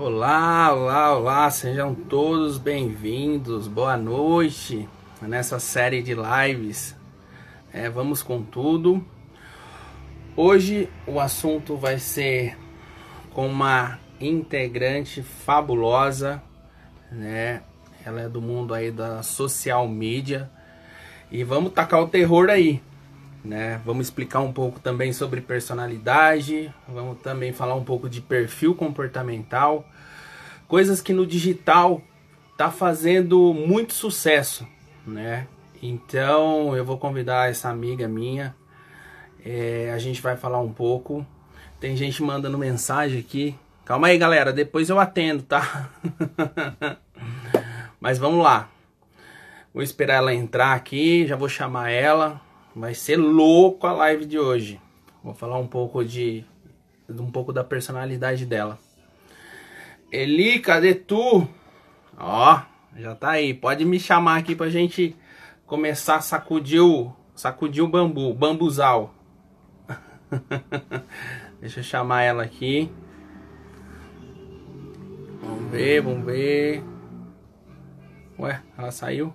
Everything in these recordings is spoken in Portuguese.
Olá, olá, olá, sejam todos bem-vindos, boa noite nessa série de lives. É, vamos com tudo. Hoje o assunto vai ser com uma integrante fabulosa, né? Ela é do mundo aí da social media e vamos tacar o terror aí, né? Vamos explicar um pouco também sobre personalidade, vamos também falar um pouco de perfil comportamental, coisas que no digital tá fazendo muito sucesso, né? Então eu vou convidar essa amiga minha, é, a gente vai falar um pouco. Tem gente mandando mensagem aqui. Calma aí, galera, depois eu atendo, tá? Mas vamos lá. Vou esperar ela entrar aqui, já vou chamar ela. Vai ser louco a live de hoje. Vou falar um pouco de um pouco da personalidade dela. Eli, cadê tu? Ó, já tá aí. Pode me chamar aqui pra gente começar a sacudir o, sacudir o bambu, bambuzal. Deixa eu chamar ela aqui. Vamos ver, vamos ver. Ué, ela saiu?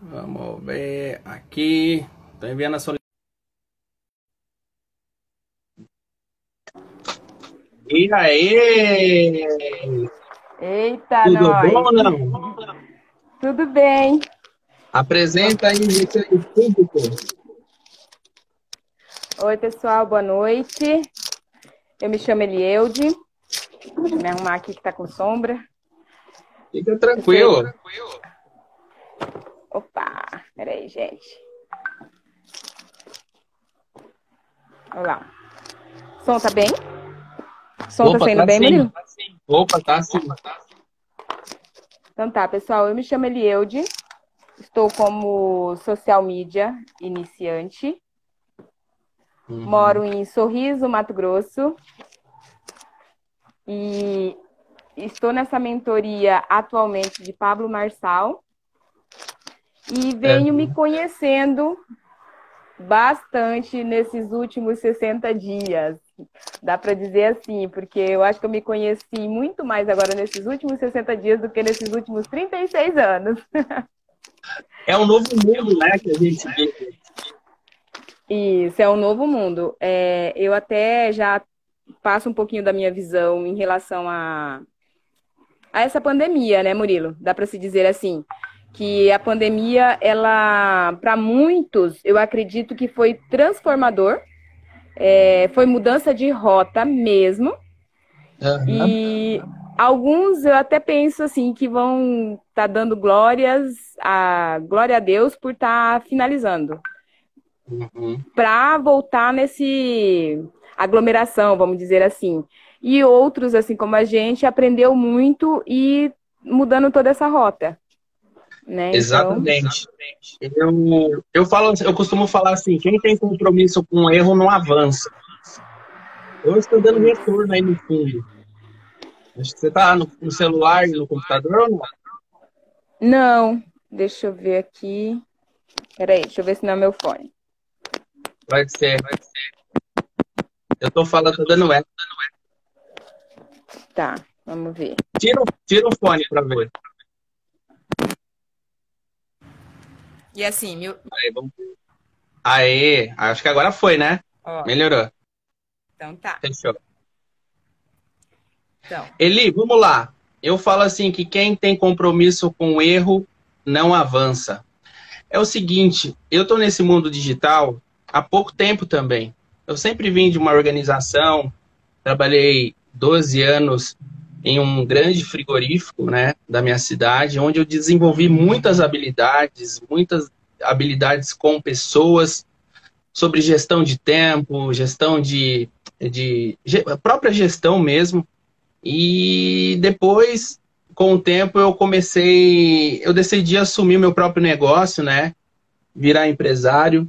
Vamos ver aqui. Tô enviando a solicitação. E aí? Eita, Tudo nós. bom não? Tudo bem. Apresenta aí o público. Oi, pessoal, boa noite. Eu me chamo Elieude. Vou me arrumar aqui que tá com sombra. Fica tranquilo. Opa, peraí, gente. Olha lá. Som tá bem? Som tá saindo bem, sim, Murilo? tá sim. Opa, tá sim. Então tá, pessoal, eu me chamo Elieude. Estou como social media iniciante. Uhum. Moro em Sorriso, Mato Grosso. E estou nessa mentoria atualmente de Pablo Marçal. E venho Uhum. me conhecendo bastante nesses últimos 60 dias. Dá para dizer assim, porque eu acho que eu me conheci muito mais agora nesses últimos 60 dias do que nesses últimos 36 anos. É um novo mundo, né, que a gente vive. Isso, é um novo mundo. É, eu até já passo um pouquinho da minha visão em relação a, a essa pandemia, né, Murilo? Dá para se dizer assim, que a pandemia, ela, para muitos, eu acredito que foi transformador, é, foi mudança de rota mesmo, Aham. e alguns eu até penso assim que vão estar dando glórias a glória a Deus por estar finalizando Uhum. para voltar nesse aglomeração, vamos dizer assim. E outros, assim como a gente, aprendeu muito e mudando toda essa rota. Né? Então, Exatamente. Eu, eu, falo, eu costumo falar assim, quem tem compromisso com o erro não avança. Eu estou dando retorno aí no fundo. Acho que você está no, no celular e no computador ou não? não, deixa eu ver aqui. Peraí, deixa eu ver se não é meu fone. Vai ser. Eu tô falando, tô dando eco. Tá, vamos ver. Tira, tira o fone pra ver. E assim, meu. Aí, vamos. Aê, acho que agora foi, né? Ó, Melhorou. então tá. Fechou. Então. Eli, vamos lá. Eu falo assim que quem tem compromisso com o erro não avança. É o seguinte, eu estou nesse mundo digital há pouco tempo também. Eu sempre vim de uma organização, trabalhei 12 anos em um grande frigorífico, né, da minha cidade, onde eu desenvolvi muitas habilidades, muitas habilidades com pessoas, sobre gestão de tempo, gestão de, de própria gestão mesmo. E depois, com o tempo, eu comecei, eu decidi assumir meu próprio negócio, né? Virar empresário.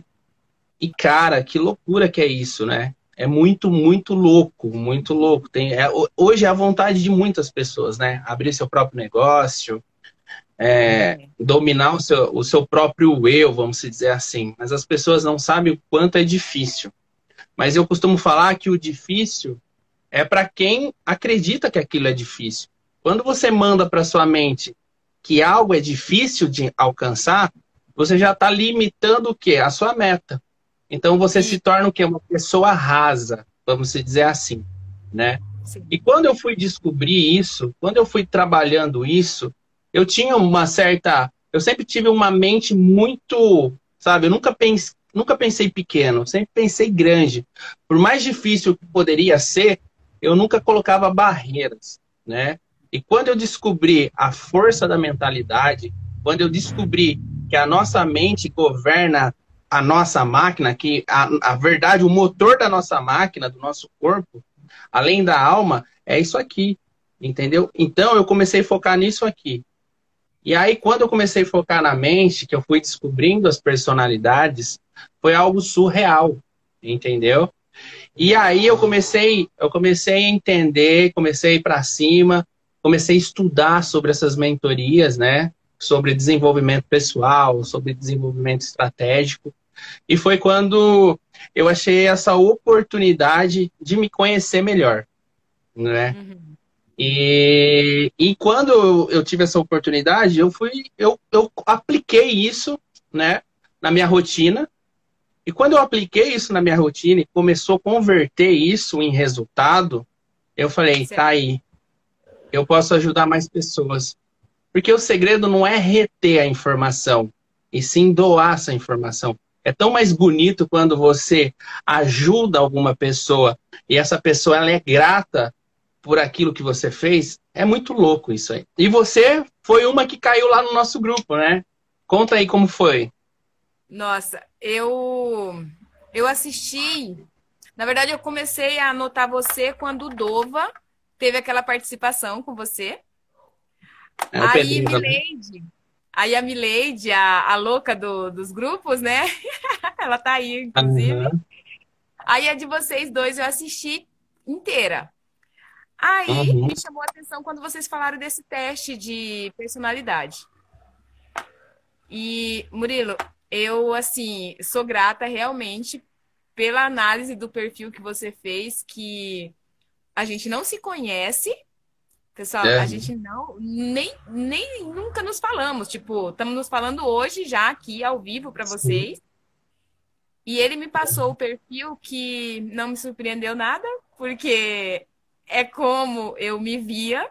E cara, que loucura que é isso, né? É muito, muito louco, muito louco. Tem, é, ho- hoje é a vontade de muitas pessoas, né? Abrir seu próprio negócio, é, dominar o seu, o seu próprio eu, vamos dizer assim. Mas as pessoas não sabem o quanto é difícil. Mas eu costumo falar que o difícil é para quem acredita que aquilo é difícil. Quando você manda para sua mente que algo é difícil de alcançar, você já está limitando o quê? A sua meta. Então você Sim. se torna o quê? Uma pessoa rasa, vamos dizer assim, né? Sim. E quando eu fui descobrir isso, quando eu fui trabalhando isso, eu tinha uma certa, eu sempre tive uma mente muito, sabe, eu nunca pensei, nunca pensei pequeno, sempre pensei grande. Por mais difícil que poderia ser, eu nunca colocava barreiras, né? E quando eu descobri a força da mentalidade, quando eu descobri que a nossa mente governa a nossa máquina, que a, a verdade, o motor da nossa máquina, do nosso corpo, além da alma, é isso aqui, entendeu? Então eu comecei a focar nisso aqui. E aí, quando eu comecei a focar na mente, que eu fui descobrindo as personalidades, foi algo surreal, entendeu? E aí eu comecei, eu comecei a entender, comecei para cima, comecei a estudar sobre essas mentorias, né? Sobre desenvolvimento pessoal, sobre desenvolvimento estratégico. E foi quando eu achei essa oportunidade de me conhecer melhor, né? Uhum. E, e quando eu, tive essa oportunidade, eu fui, eu, eu apliquei isso, né, na minha rotina. E quando eu apliquei isso na minha rotina e começou a converter isso em resultado, eu falei, tá aí, eu posso ajudar mais pessoas. Porque o segredo não é reter a informação, e sim doar essa informação. É tão mais bonito quando você ajuda alguma pessoa e essa pessoa ela é grata por aquilo que você fez. É muito louco isso aí. E você foi uma que caiu lá no nosso grupo, né? Conta aí como foi. Nossa, eu eu assisti. Na verdade, eu comecei a anotar você quando o Dova teve aquela participação com você. É aí, Milady, Aí a Milady, a, a louca do, dos grupos, né? Ela tá aí, inclusive. Uhum. Aí a de vocês dois eu assisti inteira. Aí uhum. me chamou a atenção quando vocês falaram desse teste de personalidade. E, Murilo, eu, assim, sou grata realmente pela análise do perfil que você fez, que a gente não se conhece, Pessoal, é. a gente não nem, nem nunca nos falamos. Tipo, estamos nos falando hoje já aqui ao vivo para vocês. E ele me passou o perfil que não me surpreendeu nada, porque é como eu me via,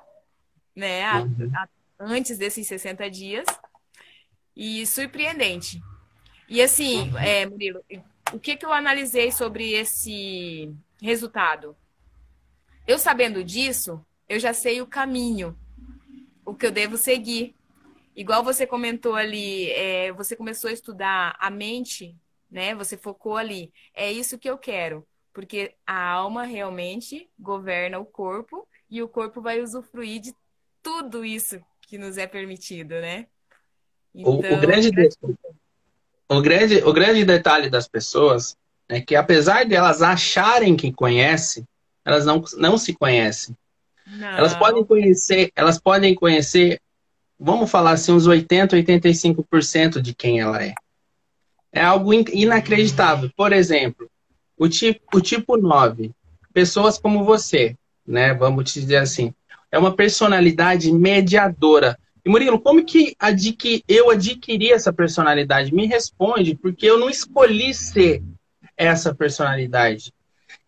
né, a, uhum. a, antes desses 60 dias. E surpreendente. E assim, uhum. é, Murilo, o que, que eu analisei sobre esse resultado? Eu sabendo disso, eu já sei o caminho, o que eu devo seguir. Igual você comentou ali, é, você começou a estudar a mente, né? Você focou ali. É isso que eu quero, porque a alma realmente governa o corpo e o corpo vai usufruir de tudo isso que nos é permitido, né? Então, o, o, então, grande o, grande, o grande detalhe das pessoas é que, apesar de elas acharem que conhecem, elas não, não se conhecem. Não. Elas podem conhecer, elas podem conhecer, vamos falar assim, uns 80, 85% de quem ela é. É algo inacreditável. Por exemplo, o tipo, o tipo 9, pessoas como você, né? Vamos te dizer assim, é uma personalidade mediadora. E Murilo, como que adqui, eu adquiri essa personalidade? Me responde, porque eu não escolhi ser essa personalidade.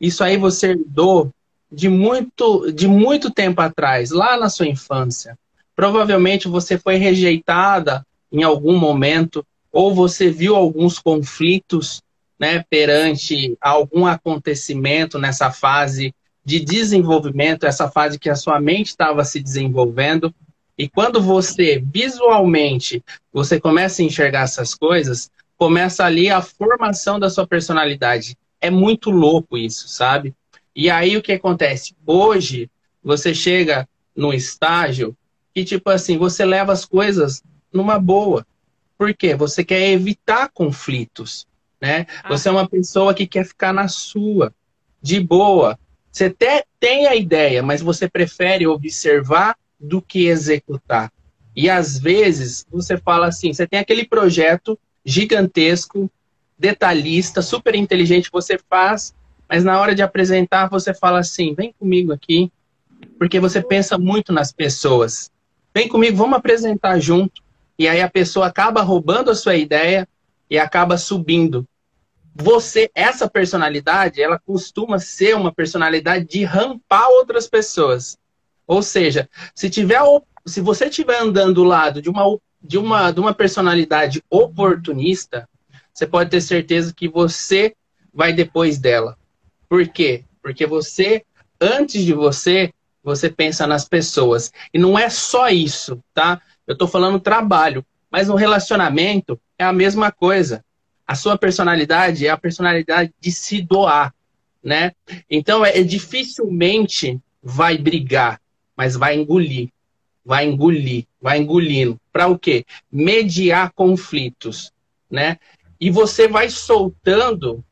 Isso aí você herdou de muito, de muito tempo atrás, lá na sua infância. Provavelmente você foi rejeitada em algum momento, ou você viu alguns conflitos né, perante algum acontecimento nessa fase de desenvolvimento, essa fase que a sua mente estava se desenvolvendo. E quando você visualmente você começa a enxergar essas coisas, começa ali a formação da sua personalidade. É muito louco isso, sabe? E aí o que acontece? Hoje você chega num estágio que, tipo assim, você leva as coisas numa boa. Por quê? Você quer evitar conflitos, né? Ah. Você é uma pessoa que quer ficar na sua, de boa. Você até tem a ideia, mas você prefere observar do que executar. E às vezes você fala assim, você tem aquele projeto gigantesco, detalhista, super inteligente, você faz mas na hora de apresentar você fala assim: vem comigo aqui, porque você pensa muito nas pessoas. Vem comigo, vamos apresentar junto. E aí a pessoa acaba roubando a sua ideia e acaba subindo. Você, essa personalidade, ela costuma ser uma personalidade de rampar outras pessoas. Ou seja, se tiver se você estiver andando do lado de uma, de, uma, de uma personalidade oportunista, você pode ter certeza que você vai depois dela. Por quê? Porque você, antes de você, você pensa nas pessoas. E não é só isso, tá? Eu estou falando trabalho, mas no relacionamento é a mesma coisa. A sua personalidade é a personalidade de se doar, né? Então é, é dificilmente vai brigar, mas vai engolir vai engolir, vai engolindo. Para o quê? Mediar conflitos, né? E você vai soltando.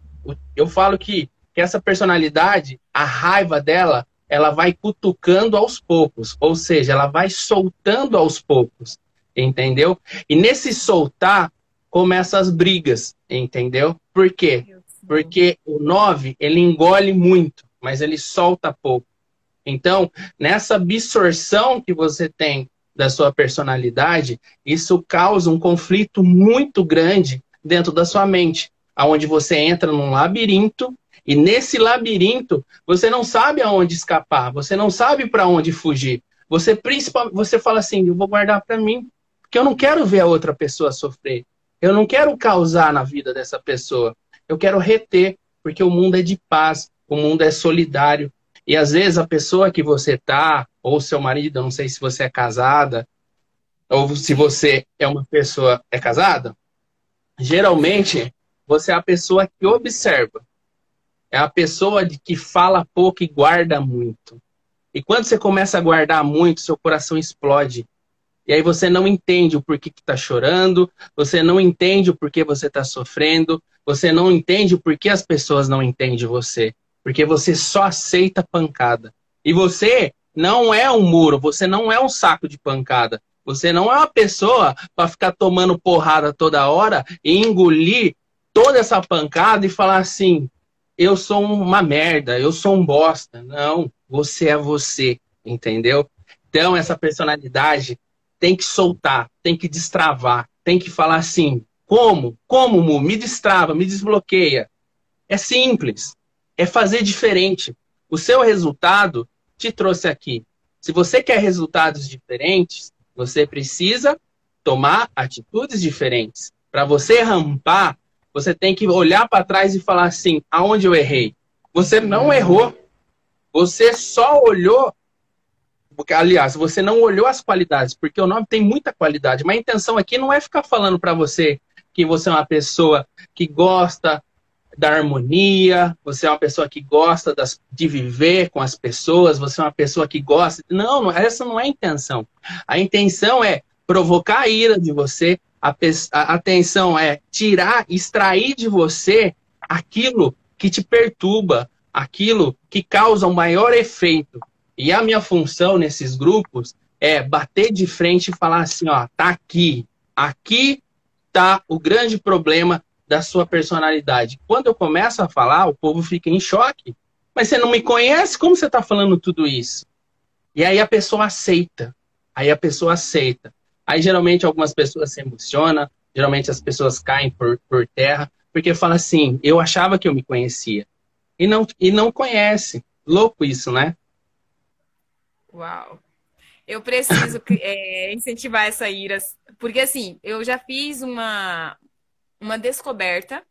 Eu falo que, que essa personalidade, a raiva dela, ela vai cutucando aos poucos, ou seja, ela vai soltando aos poucos, entendeu? E nesse soltar começam as brigas, entendeu? Por quê? Porque o 9, ele engole muito, mas ele solta pouco. Então, nessa absorção que você tem da sua personalidade, isso causa um conflito muito grande dentro da sua mente, aonde você entra num labirinto e nesse labirinto você não sabe aonde escapar, você não sabe para onde fugir. Você principalmente você fala assim, eu vou guardar para mim, porque eu não quero ver a outra pessoa sofrer. Eu não quero causar na vida dessa pessoa. Eu quero reter, porque o mundo é de paz, o mundo é solidário, e às vezes a pessoa que você tá, ou seu marido, não sei se você é casada, ou se você é uma pessoa é casada, geralmente você é a pessoa que observa. É a pessoa que fala pouco e guarda muito. E quando você começa a guardar muito, seu coração explode. E aí você não entende o porquê que está chorando, você não entende o porquê você está sofrendo, você não entende o porquê as pessoas não entendem você. Porque você só aceita pancada. E você não é um muro, você não é um saco de pancada. Você não é uma pessoa para ficar tomando porrada toda hora e engolir toda essa pancada e falar assim: eu sou uma merda, eu sou um bosta. Não, você é você, entendeu? Então, essa personalidade tem que soltar, tem que destravar, tem que falar assim: como? Como, Mu? Me destrava, me desbloqueia. É simples é fazer diferente. O seu resultado te trouxe aqui. Se você quer resultados diferentes, você precisa tomar atitudes diferentes. Para você rampar, você tem que olhar para trás e falar assim: aonde eu errei? Você não errou. Você só olhou. Porque, aliás, você não olhou as qualidades, porque o nome tem muita qualidade. Mas a intenção aqui não é ficar falando para você que você é uma pessoa que gosta da harmonia, você é uma pessoa que gosta das, de viver com as pessoas, você é uma pessoa que gosta. Não, essa não é a intenção. A intenção é provocar a ira de você, a, a atenção é tirar, extrair de você aquilo que te perturba, aquilo que causa um maior efeito. E a minha função nesses grupos é bater de frente e falar assim, ó, tá aqui. Aqui tá o grande problema da sua personalidade. Quando eu começo a falar, o povo fica em choque. Mas você não me conhece? Como você está falando tudo isso? E aí a pessoa aceita. Aí a pessoa aceita. Aí geralmente algumas pessoas se emocionam, geralmente as pessoas caem por, por terra, porque fala assim, eu achava que eu me conhecia. E não, e não conhece. Louco isso, né? Uau. Eu preciso é, incentivar essa ira, porque assim, eu já fiz uma, uma descoberta.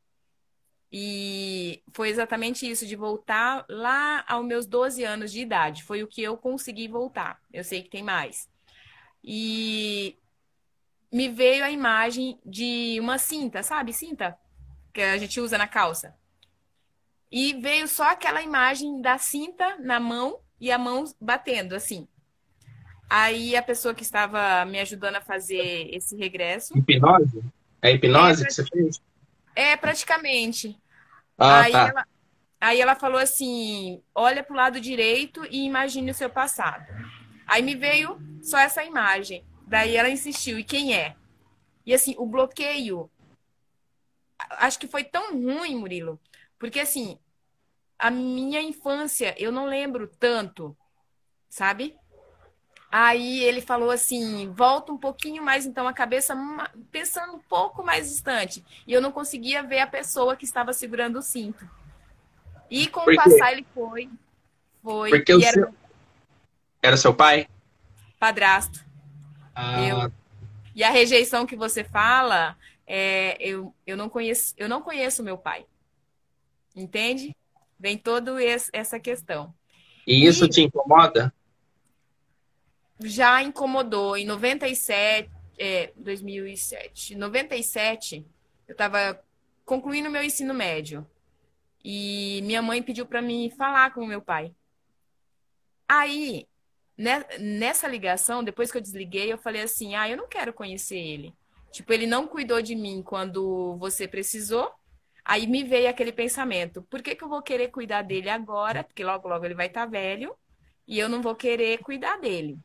E foi exatamente isso, de voltar lá aos meus 12 anos de idade. Foi o que eu consegui voltar. Eu sei que tem mais. E me veio a imagem de uma cinta, sabe? Cinta que a gente usa na calça. E veio só aquela imagem da cinta na mão e a mão batendo assim. Aí a pessoa que estava me ajudando a fazer esse regresso. Hipnose? É hipnose é, que você fez? É, praticamente. Ah, aí, tá. ela, aí ela falou assim: olha para o lado direito e imagine o seu passado. Aí me veio só essa imagem. Daí ela insistiu: e quem é? E assim, o bloqueio. Acho que foi tão ruim, Murilo, porque assim, a minha infância, eu não lembro tanto, sabe? Aí ele falou assim: volta um pouquinho mais, então, a cabeça pensando um pouco mais distante. E eu não conseguia ver a pessoa que estava segurando o cinto. E com o passar, ele foi. Foi. Porque era... Seu... era seu pai? Padrasto. Ah. Eu... E a rejeição que você fala, é, eu, eu, não conheço, eu não conheço meu pai. Entende? Vem toda essa questão. E isso e... te incomoda? já incomodou. Em 97, é, 2007, 97, eu estava concluindo meu ensino médio. E minha mãe pediu para mim falar com o meu pai. Aí, nessa ligação, depois que eu desliguei, eu falei assim: ah, eu não quero conhecer ele. Tipo, ele não cuidou de mim quando você precisou. Aí me veio aquele pensamento: por que, que eu vou querer cuidar dele agora? Porque logo, logo ele vai estar tá velho e eu não vou querer cuidar dele.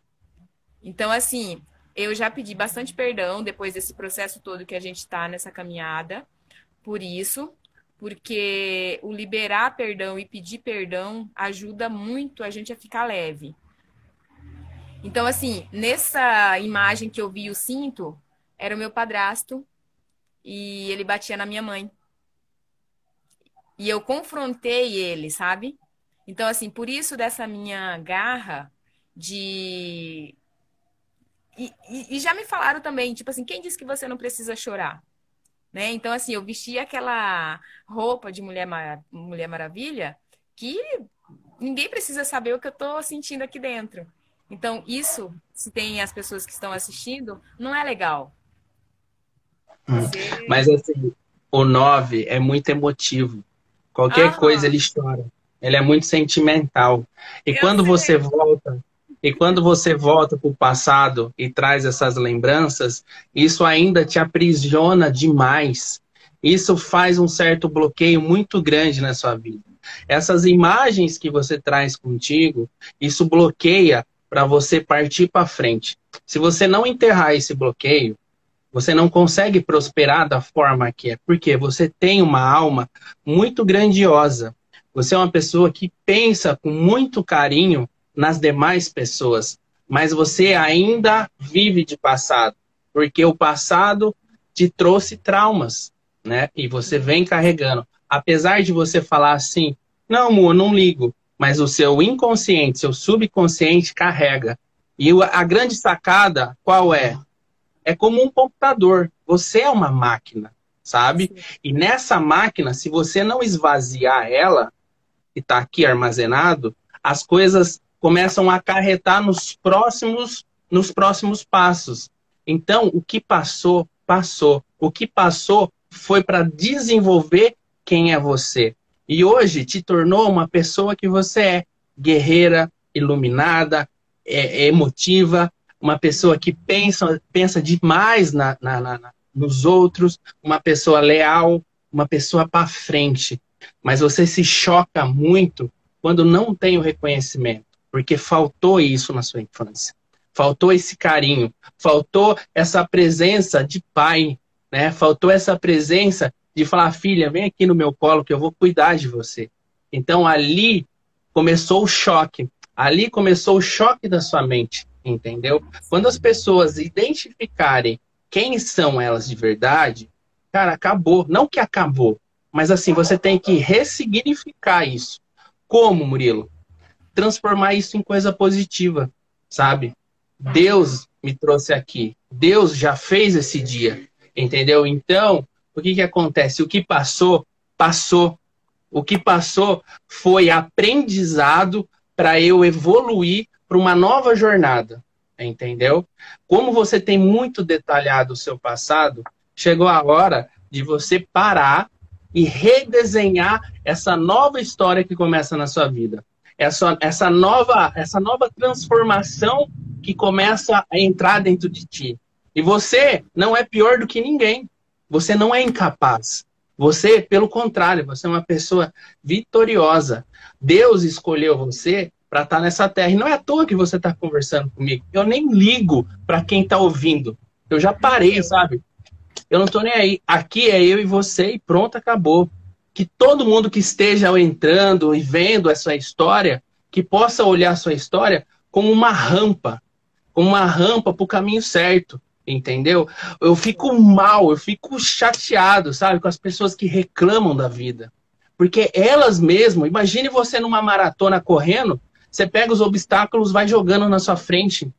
Então, assim, eu já pedi bastante perdão depois desse processo todo que a gente está nessa caminhada, por isso, porque o liberar perdão e pedir perdão ajuda muito a gente a ficar leve. Então, assim, nessa imagem que eu vi o cinto, era o meu padrasto e ele batia na minha mãe. E eu confrontei ele, sabe? Então, assim, por isso dessa minha garra de e, e, já me falaram também, tipo assim, quem disse que você não precisa chorar? Né? Então, assim, eu vesti aquela roupa de Mulher, Mar... Mulher Maravilha que ninguém precisa saber o que eu estou sentindo aqui dentro. Então, isso, se tem as pessoas que estão assistindo, não é legal. Hum. Você... Mas, assim, o 9 é muito emotivo. Qualquer Aham. coisa ele chora. Ele é muito sentimental. E quando sei. você volta e quando você volta para o passado e traz essas lembranças, isso ainda te aprisiona demais. Isso faz um certo bloqueio muito grande na sua vida. Essas imagens que você traz contigo, isso bloqueia para você partir para frente. Se você não enterrar esse bloqueio, você não consegue prosperar da forma que é, porque você tem uma alma muito grandiosa. Você é uma pessoa que pensa com muito carinho nas demais pessoas, mas você ainda vive de passado, porque o passado te trouxe traumas, né? E você vem carregando. Apesar de você falar assim, não, amor, não ligo, mas o seu inconsciente, seu subconsciente carrega. E a grande sacada, qual é? É como um computador. Você é uma máquina, sabe? E nessa máquina, se você não esvaziar ela, que está aqui armazenado, as coisas começam a acarretar nos próximos, nos próximos passos. Então, o que passou, passou. O que passou foi para desenvolver quem é você. E hoje te tornou uma pessoa que você é. Guerreira, iluminada, é, é emotiva, uma pessoa que pensa, pensa demais na, na, na, nos outros, uma pessoa leal, uma pessoa para frente. Mas você se choca muito quando não tem o reconhecimento porque faltou isso na sua infância. Faltou esse carinho, faltou essa presença de pai, né? Faltou essa presença de falar, filha, vem aqui no meu colo que eu vou cuidar de você. Então ali começou o choque. Ali começou o choque da sua mente, entendeu? Quando as pessoas identificarem quem são elas de verdade, cara, acabou. Não que acabou, mas assim, você tem que ressignificar isso. Como, Murilo? transformar isso em coisa positiva, sabe? Deus me trouxe aqui. Deus já fez esse dia, entendeu? Então, o que que acontece? O que passou, passou. O que passou foi aprendizado para eu evoluir para uma nova jornada, entendeu? Como você tem muito detalhado o seu passado, chegou a hora de você parar e redesenhar essa nova história que começa na sua vida essa, essa, nova, essa nova transformação que começa a entrar dentro de ti. E você não é pior do que ninguém. Você não é incapaz. Você, pelo contrário, você é uma pessoa vitoriosa. Deus escolheu você para estar tá nessa terra. E não é à toa que você está conversando comigo. Eu nem ligo para quem está ouvindo. Eu já parei, sabe? Eu não estou nem aí. Aqui é eu e você e pronto, acabou que todo mundo que esteja entrando e vendo essa história, que possa olhar a sua história como uma rampa, como uma rampa para o caminho certo, entendeu? Eu fico mal, eu fico chateado, sabe, com as pessoas que reclamam da vida. Porque elas mesmas, imagine você numa maratona correndo, você pega os obstáculos, vai jogando na sua frente.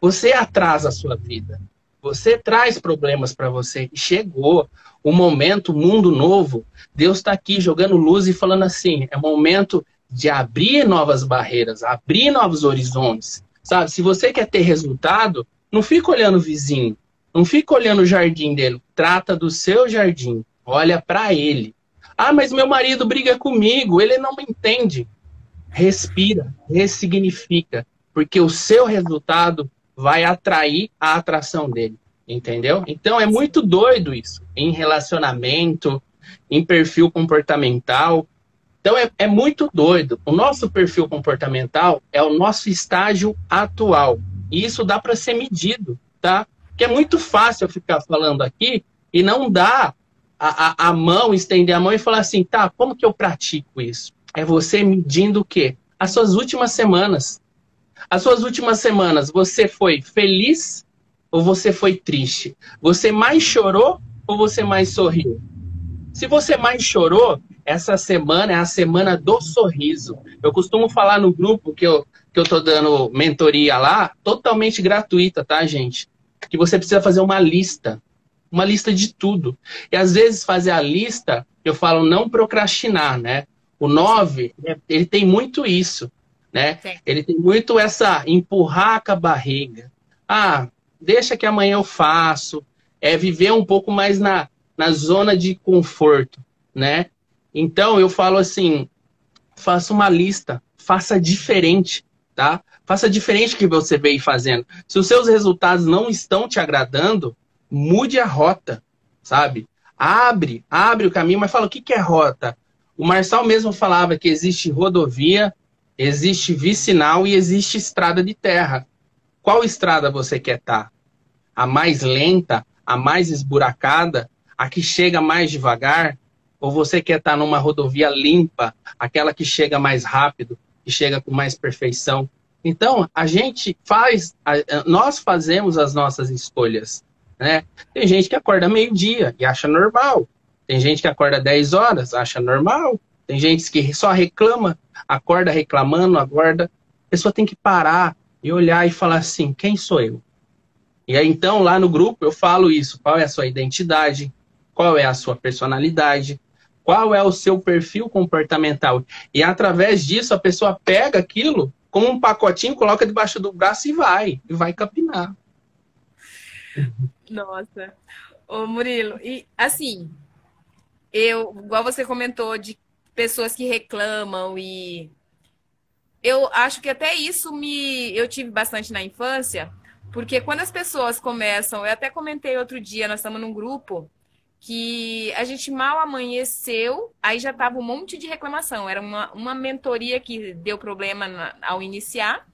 Você atrasa a sua vida. Você traz problemas para você. Chegou o momento, mundo novo. Deus está aqui jogando luz e falando assim: é momento de abrir novas barreiras, abrir novos horizontes. Sabe? Se você quer ter resultado, não fica olhando o vizinho, não fica olhando o jardim dele. Trata do seu jardim. Olha para ele. Ah, mas meu marido briga comigo, ele não me entende. Respira, ressignifica, porque o seu resultado vai atrair a atração dele, entendeu? Então é muito doido isso, em relacionamento, em perfil comportamental. Então é, é muito doido. O nosso perfil comportamental é o nosso estágio atual. E isso dá para ser medido, tá? Que é muito fácil eu ficar falando aqui e não dá a, a, a mão, estender a mão e falar assim, tá, como que eu pratico isso? É você medindo o quê? As suas últimas semanas. As suas últimas semanas, você foi feliz ou você foi triste? Você mais chorou ou você mais sorriu? Se você mais chorou, essa semana é a semana do sorriso. Eu costumo falar no grupo que eu, que eu tô dando mentoria lá, totalmente gratuita, tá, gente? Que você precisa fazer uma lista uma lista de tudo. E às vezes fazer a lista, eu falo não procrastinar, né? O 9, ele tem muito isso, né? Sim. Ele tem muito essa empurrar com a barriga. Ah, deixa que amanhã eu faço. É viver um pouco mais na, na zona de conforto, né? Então eu falo assim, faça uma lista, faça diferente, tá? Faça diferente que você veio fazendo. Se os seus resultados não estão te agradando, mude a rota, sabe? Abre, abre o caminho, mas fala o que, que é rota? O Marçal mesmo falava que existe rodovia, existe vicinal e existe estrada de terra. Qual estrada você quer estar? Tá? A mais lenta, a mais esburacada, a que chega mais devagar? Ou você quer estar tá numa rodovia limpa, aquela que chega mais rápido, que chega com mais perfeição? Então, a gente faz, nós fazemos as nossas escolhas. Né? Tem gente que acorda meio-dia e acha normal. Tem gente que acorda 10 horas, acha normal. Tem gente que só reclama, acorda reclamando, acorda. A pessoa tem que parar e olhar e falar assim: quem sou eu? E aí, então, lá no grupo, eu falo isso: qual é a sua identidade, qual é a sua personalidade, qual é o seu perfil comportamental. E através disso, a pessoa pega aquilo como um pacotinho, coloca debaixo do braço e vai, e vai capinar. Nossa. Ô, Murilo, e assim, eu, igual você comentou de pessoas que reclamam e eu acho que até isso me eu tive bastante na infância, porque quando as pessoas começam, eu até comentei outro dia, nós estamos num grupo que a gente mal amanheceu, aí já tava um monte de reclamação. Era uma, uma mentoria que deu problema na, ao iniciar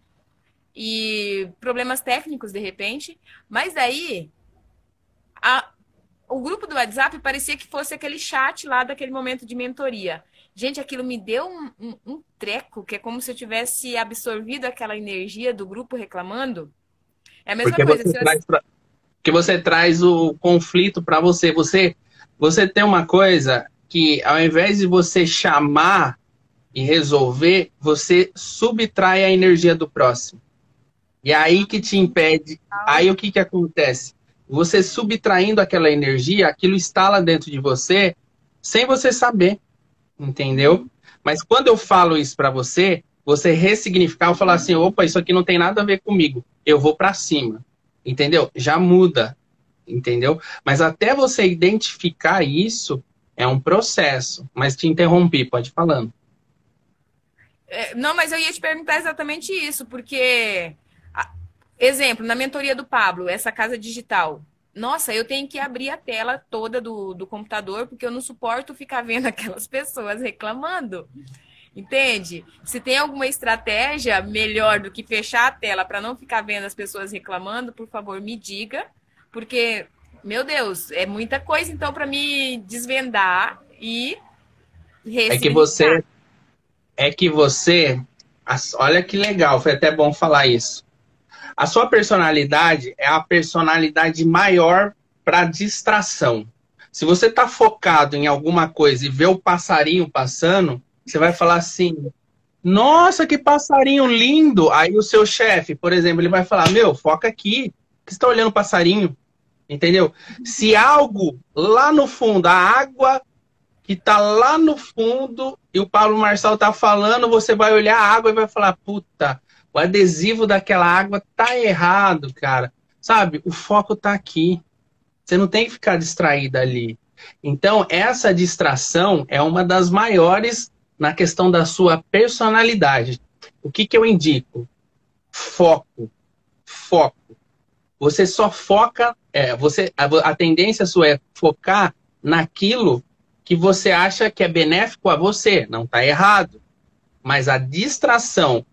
e problemas técnicos de repente, mas aí a, o grupo do WhatsApp parecia que fosse aquele chat lá daquele momento de mentoria. Gente, aquilo me deu um, um, um treco, que é como se eu tivesse absorvido aquela energia do grupo reclamando. É a mesma Porque coisa. Você traz pra... Que você traz o conflito para você. Você, você tem uma coisa que, ao invés de você chamar e resolver, você subtrai a energia do próximo. E é aí que te impede. Aí o que, que acontece? você subtraindo aquela energia, aquilo instala dentro de você sem você saber, entendeu? Mas quando eu falo isso para você, você ressignificar ou falar assim, opa, isso aqui não tem nada a ver comigo, eu vou para cima, entendeu? Já muda, entendeu? Mas até você identificar isso é um processo. Mas te interrompi, pode falando. É, não, mas eu ia te perguntar exatamente isso, porque Exemplo, na mentoria do Pablo, essa casa digital. Nossa, eu tenho que abrir a tela toda do, do computador, porque eu não suporto ficar vendo aquelas pessoas reclamando. Entende? Se tem alguma estratégia melhor do que fechar a tela para não ficar vendo as pessoas reclamando, por favor, me diga, porque, meu Deus, é muita coisa então para me desvendar e É que você. É que você. Olha que legal, foi até bom falar isso. A sua personalidade é a personalidade maior para distração. Se você está focado em alguma coisa e vê o passarinho passando, você vai falar assim: Nossa, que passarinho lindo! Aí o seu chefe, por exemplo, ele vai falar: Meu, foca aqui, que está olhando passarinho. Entendeu? Se algo lá no fundo, a água que está lá no fundo e o Paulo Marçal está falando, você vai olhar a água e vai falar: Puta, o adesivo daquela água tá errado, cara. Sabe? O foco tá aqui. Você não tem que ficar distraído ali. Então, essa distração é uma das maiores na questão da sua personalidade. O que, que eu indico? Foco. Foco. Você só foca, é, você, a, a tendência sua é focar naquilo que você acha que é benéfico a você. Não está errado. Mas a distração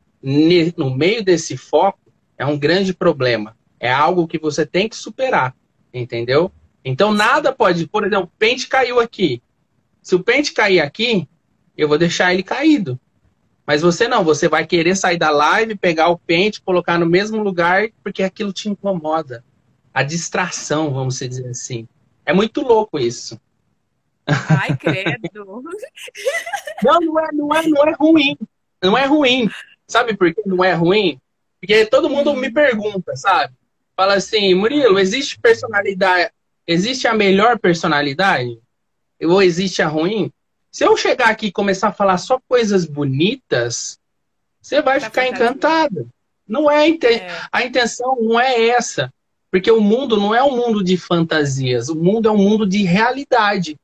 no meio desse foco é um grande problema. É algo que você tem que superar, entendeu? Então nada pode, por exemplo, o pente caiu aqui. Se o pente cair aqui, eu vou deixar ele caído. Mas você não, você vai querer sair da live, pegar o pente, colocar no mesmo lugar, porque aquilo te incomoda. A distração, vamos dizer assim. É muito louco isso. Ai, credo. não, não é, não é, não é ruim. Não é ruim. Sabe por que não é ruim? Porque todo mundo me pergunta, sabe? Fala assim, Murilo, existe personalidade, existe a melhor personalidade? Ou existe a ruim? Se eu chegar aqui e começar a falar só coisas bonitas, você vai ficar encantada. Não é, é a intenção não é essa, porque o mundo não é um mundo de fantasias, o mundo é um mundo de realidade,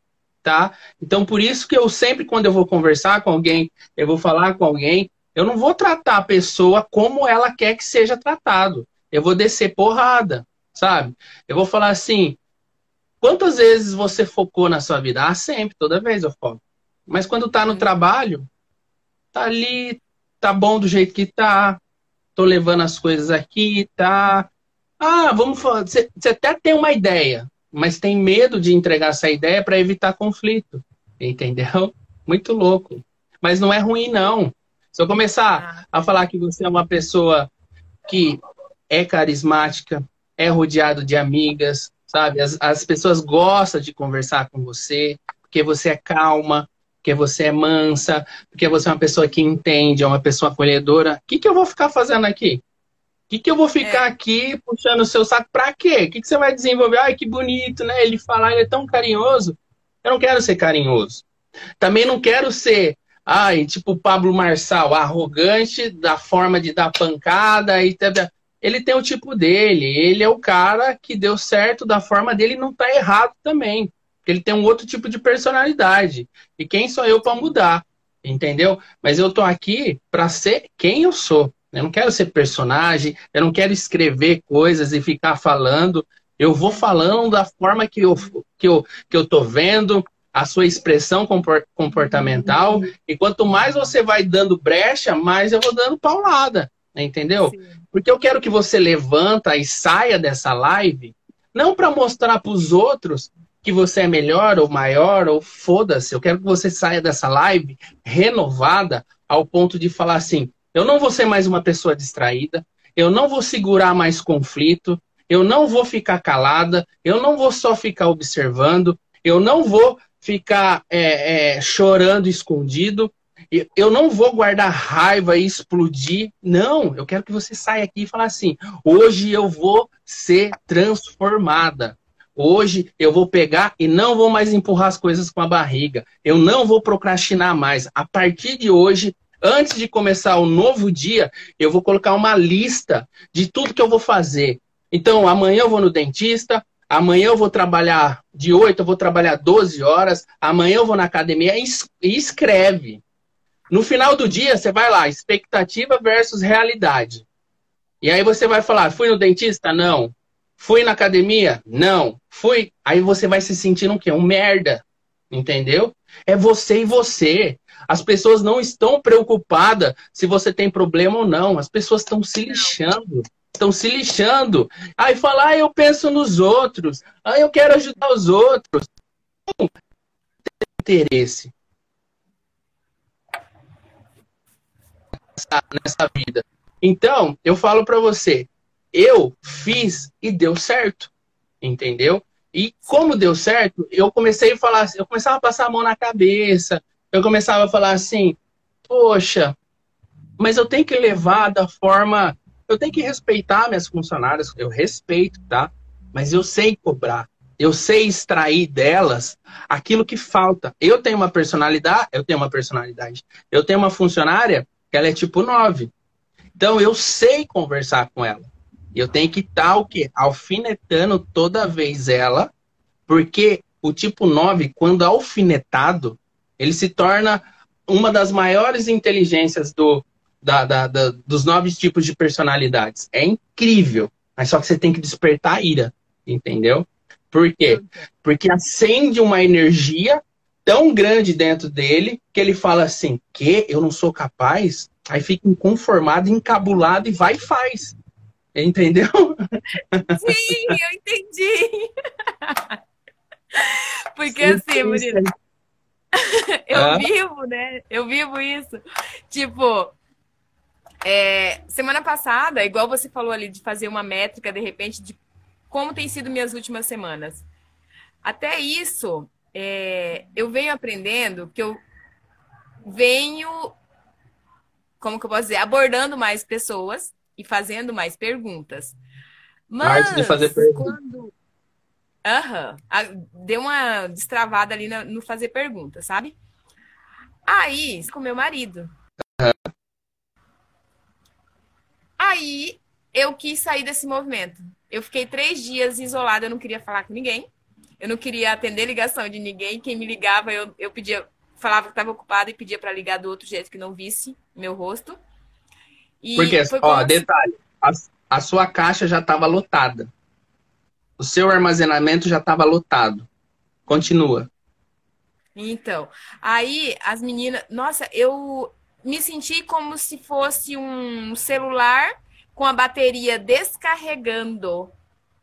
tá? Então por isso que eu sempre quando eu vou conversar com alguém, eu vou falar com alguém, eu não vou tratar a pessoa como ela quer que seja tratado. Eu vou descer porrada, sabe? Eu vou falar assim: quantas vezes você focou na sua vida? Ah, sempre, toda vez eu foco. Mas quando tá no hum. trabalho, tá ali, tá bom do jeito que tá, tô levando as coisas aqui, tá. Ah, vamos falar. Você até tem uma ideia, mas tem medo de entregar essa ideia para evitar conflito. Entendeu? Muito louco. Mas não é ruim, não. Se eu começar ah. a falar que você é uma pessoa que é carismática, é rodeado de amigas, sabe? As, as pessoas gostam de conversar com você, porque você é calma, porque você é mansa, porque você é uma pessoa que entende, é uma pessoa acolhedora. O que, que eu vou ficar fazendo aqui? O que, que eu vou ficar é. aqui puxando o seu saco pra quê? O que, que você vai desenvolver? Ai, que bonito, né? Ele falar, ele é tão carinhoso. Eu não quero ser carinhoso. Também não quero ser Ai, tipo o Pablo Marçal, arrogante da forma de dar pancada. E ele tem o tipo dele. Ele é o cara que deu certo da forma dele e não tá errado também. Porque ele tem um outro tipo de personalidade. E quem sou eu para mudar? Entendeu? Mas eu tô aqui para ser quem eu sou. Eu não quero ser personagem, eu não quero escrever coisas e ficar falando. Eu vou falando da forma que eu, que eu, que eu tô vendo, a sua expressão comportamental. E quanto mais você vai dando brecha, mais eu vou dando paulada. Entendeu? Sim. Porque eu quero que você levanta e saia dessa live, não para mostrar para os outros que você é melhor ou maior ou foda-se. Eu quero que você saia dessa live renovada ao ponto de falar assim: eu não vou ser mais uma pessoa distraída, eu não vou segurar mais conflito, eu não vou ficar calada, eu não vou só ficar observando, eu não vou ficar é, é, chorando escondido. Eu não vou guardar raiva e explodir. Não, eu quero que você saia aqui e fale assim: hoje eu vou ser transformada. Hoje eu vou pegar e não vou mais empurrar as coisas com a barriga. Eu não vou procrastinar mais. A partir de hoje, antes de começar o novo dia, eu vou colocar uma lista de tudo que eu vou fazer. Então, amanhã eu vou no dentista, Amanhã eu vou trabalhar de 8, eu vou trabalhar 12 horas. Amanhã eu vou na academia e escreve. No final do dia, você vai lá, expectativa versus realidade. E aí você vai falar: fui no dentista? Não. Fui na academia? Não. Fui. Aí você vai se sentindo o quê? Um merda. Entendeu? É você e você. As pessoas não estão preocupadas se você tem problema ou não. As pessoas estão se lixando. Estão se lixando. Aí fala, ah, eu penso nos outros. Ah, eu quero ajudar os outros. Não tem interesse. Nessa, nessa vida. Então, eu falo para você, eu fiz e deu certo, entendeu? E como deu certo, eu comecei a falar, eu começava a passar a mão na cabeça, eu começava a falar assim, poxa, mas eu tenho que levar da forma, eu tenho que respeitar minhas funcionárias, eu respeito, tá? Mas eu sei cobrar, eu sei extrair delas aquilo que falta. Eu tenho uma personalidade, eu tenho uma personalidade. Eu tenho uma funcionária que ela é tipo 9. Então eu sei conversar com ela. Eu tenho que estar tá, o quê? Alfinetando toda vez ela, porque o tipo 9, quando alfinetado, ele se torna uma das maiores inteligências do, da, da, da, dos nove tipos de personalidades. É incrível. Mas só que você tem que despertar a ira, entendeu? Por quê? Porque acende uma energia tão grande dentro dele que ele fala assim: que eu não sou capaz? Aí fica inconformado, encabulado e vai e faz. Entendeu? Sim, eu entendi. Porque Sim, assim, Murilo, eu ah. vivo, né? Eu vivo isso. Tipo, é, semana passada, igual você falou ali, de fazer uma métrica, de repente, de como tem sido minhas últimas semanas. Até isso, é, eu venho aprendendo que eu venho, como que eu posso dizer, abordando mais pessoas e fazendo mais perguntas. Mas, de fazer perguntas. quando Aham. Uhum. Deu uma destravada ali no fazer pergunta, sabe? Aí, com meu marido. Uhum. Aí, eu quis sair desse movimento. Eu fiquei três dias isolada, eu não queria falar com ninguém. Eu não queria atender ligação de ninguém. Quem me ligava, eu, eu pedia, falava que estava ocupada e pedia para ligar do outro jeito que não visse meu rosto. E Porque, ó, detalhe, a, a sua caixa já estava lotada. O seu armazenamento já estava lotado. Continua. Então, aí as meninas, nossa, eu me senti como se fosse um celular com a bateria descarregando.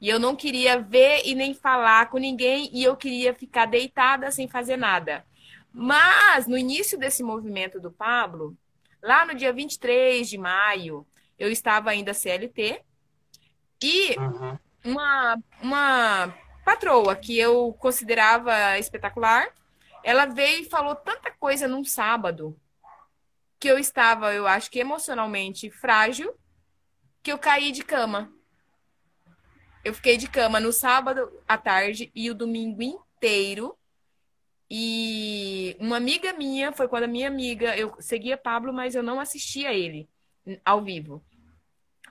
E eu não queria ver e nem falar com ninguém e eu queria ficar deitada sem fazer nada. Mas no início desse movimento do Pablo, lá no dia 23 de maio, eu estava ainda CLT e uhum uma, uma patroa que eu considerava espetacular, ela veio e falou tanta coisa num sábado que eu estava, eu acho que emocionalmente frágil, que eu caí de cama. Eu fiquei de cama no sábado à tarde e o domingo inteiro. E uma amiga minha, foi quando a minha amiga, eu seguia Pablo, mas eu não assistia ele ao vivo.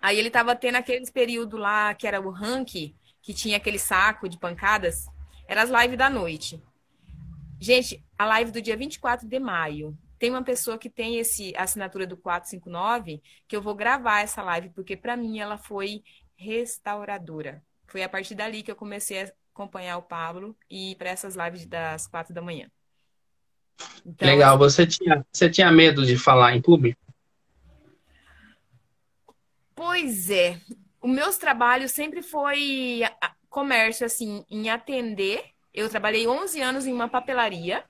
Aí ele tava tendo aqueles período lá que era o rank, que tinha aquele saco de pancadas. Era as lives da noite. Gente, a live do dia 24 de maio. Tem uma pessoa que tem esse assinatura do 459 que eu vou gravar essa live, porque para mim ela foi restauradora. Foi a partir dali que eu comecei a acompanhar o Pablo e ir para essas lives das quatro da manhã. Então, Legal, você tinha, você tinha medo de falar em público? Pois é. Os meus trabalhos sempre foi comércio, assim, em atender. Eu trabalhei 11 anos em uma papelaria.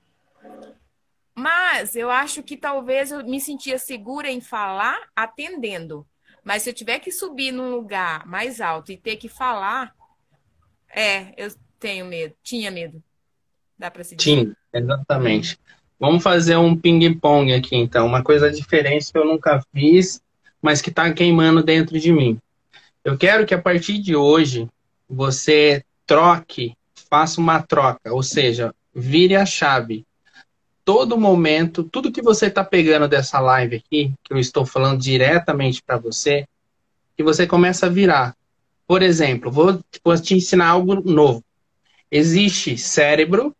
Mas eu acho que talvez eu me sentia segura em falar atendendo. Mas se eu tiver que subir num lugar mais alto e ter que falar, é, eu tenho medo. Tinha medo. Dá para se. Tinha, exatamente. Vamos fazer um ping-pong aqui, então. Uma coisa diferente que eu nunca fiz mas que está queimando dentro de mim. Eu quero que a partir de hoje você troque, faça uma troca, ou seja, vire a chave. Todo momento, tudo que você está pegando dessa live aqui, que eu estou falando diretamente para você, que você começa a virar. Por exemplo, vou, vou te ensinar algo novo. Existe cérebro,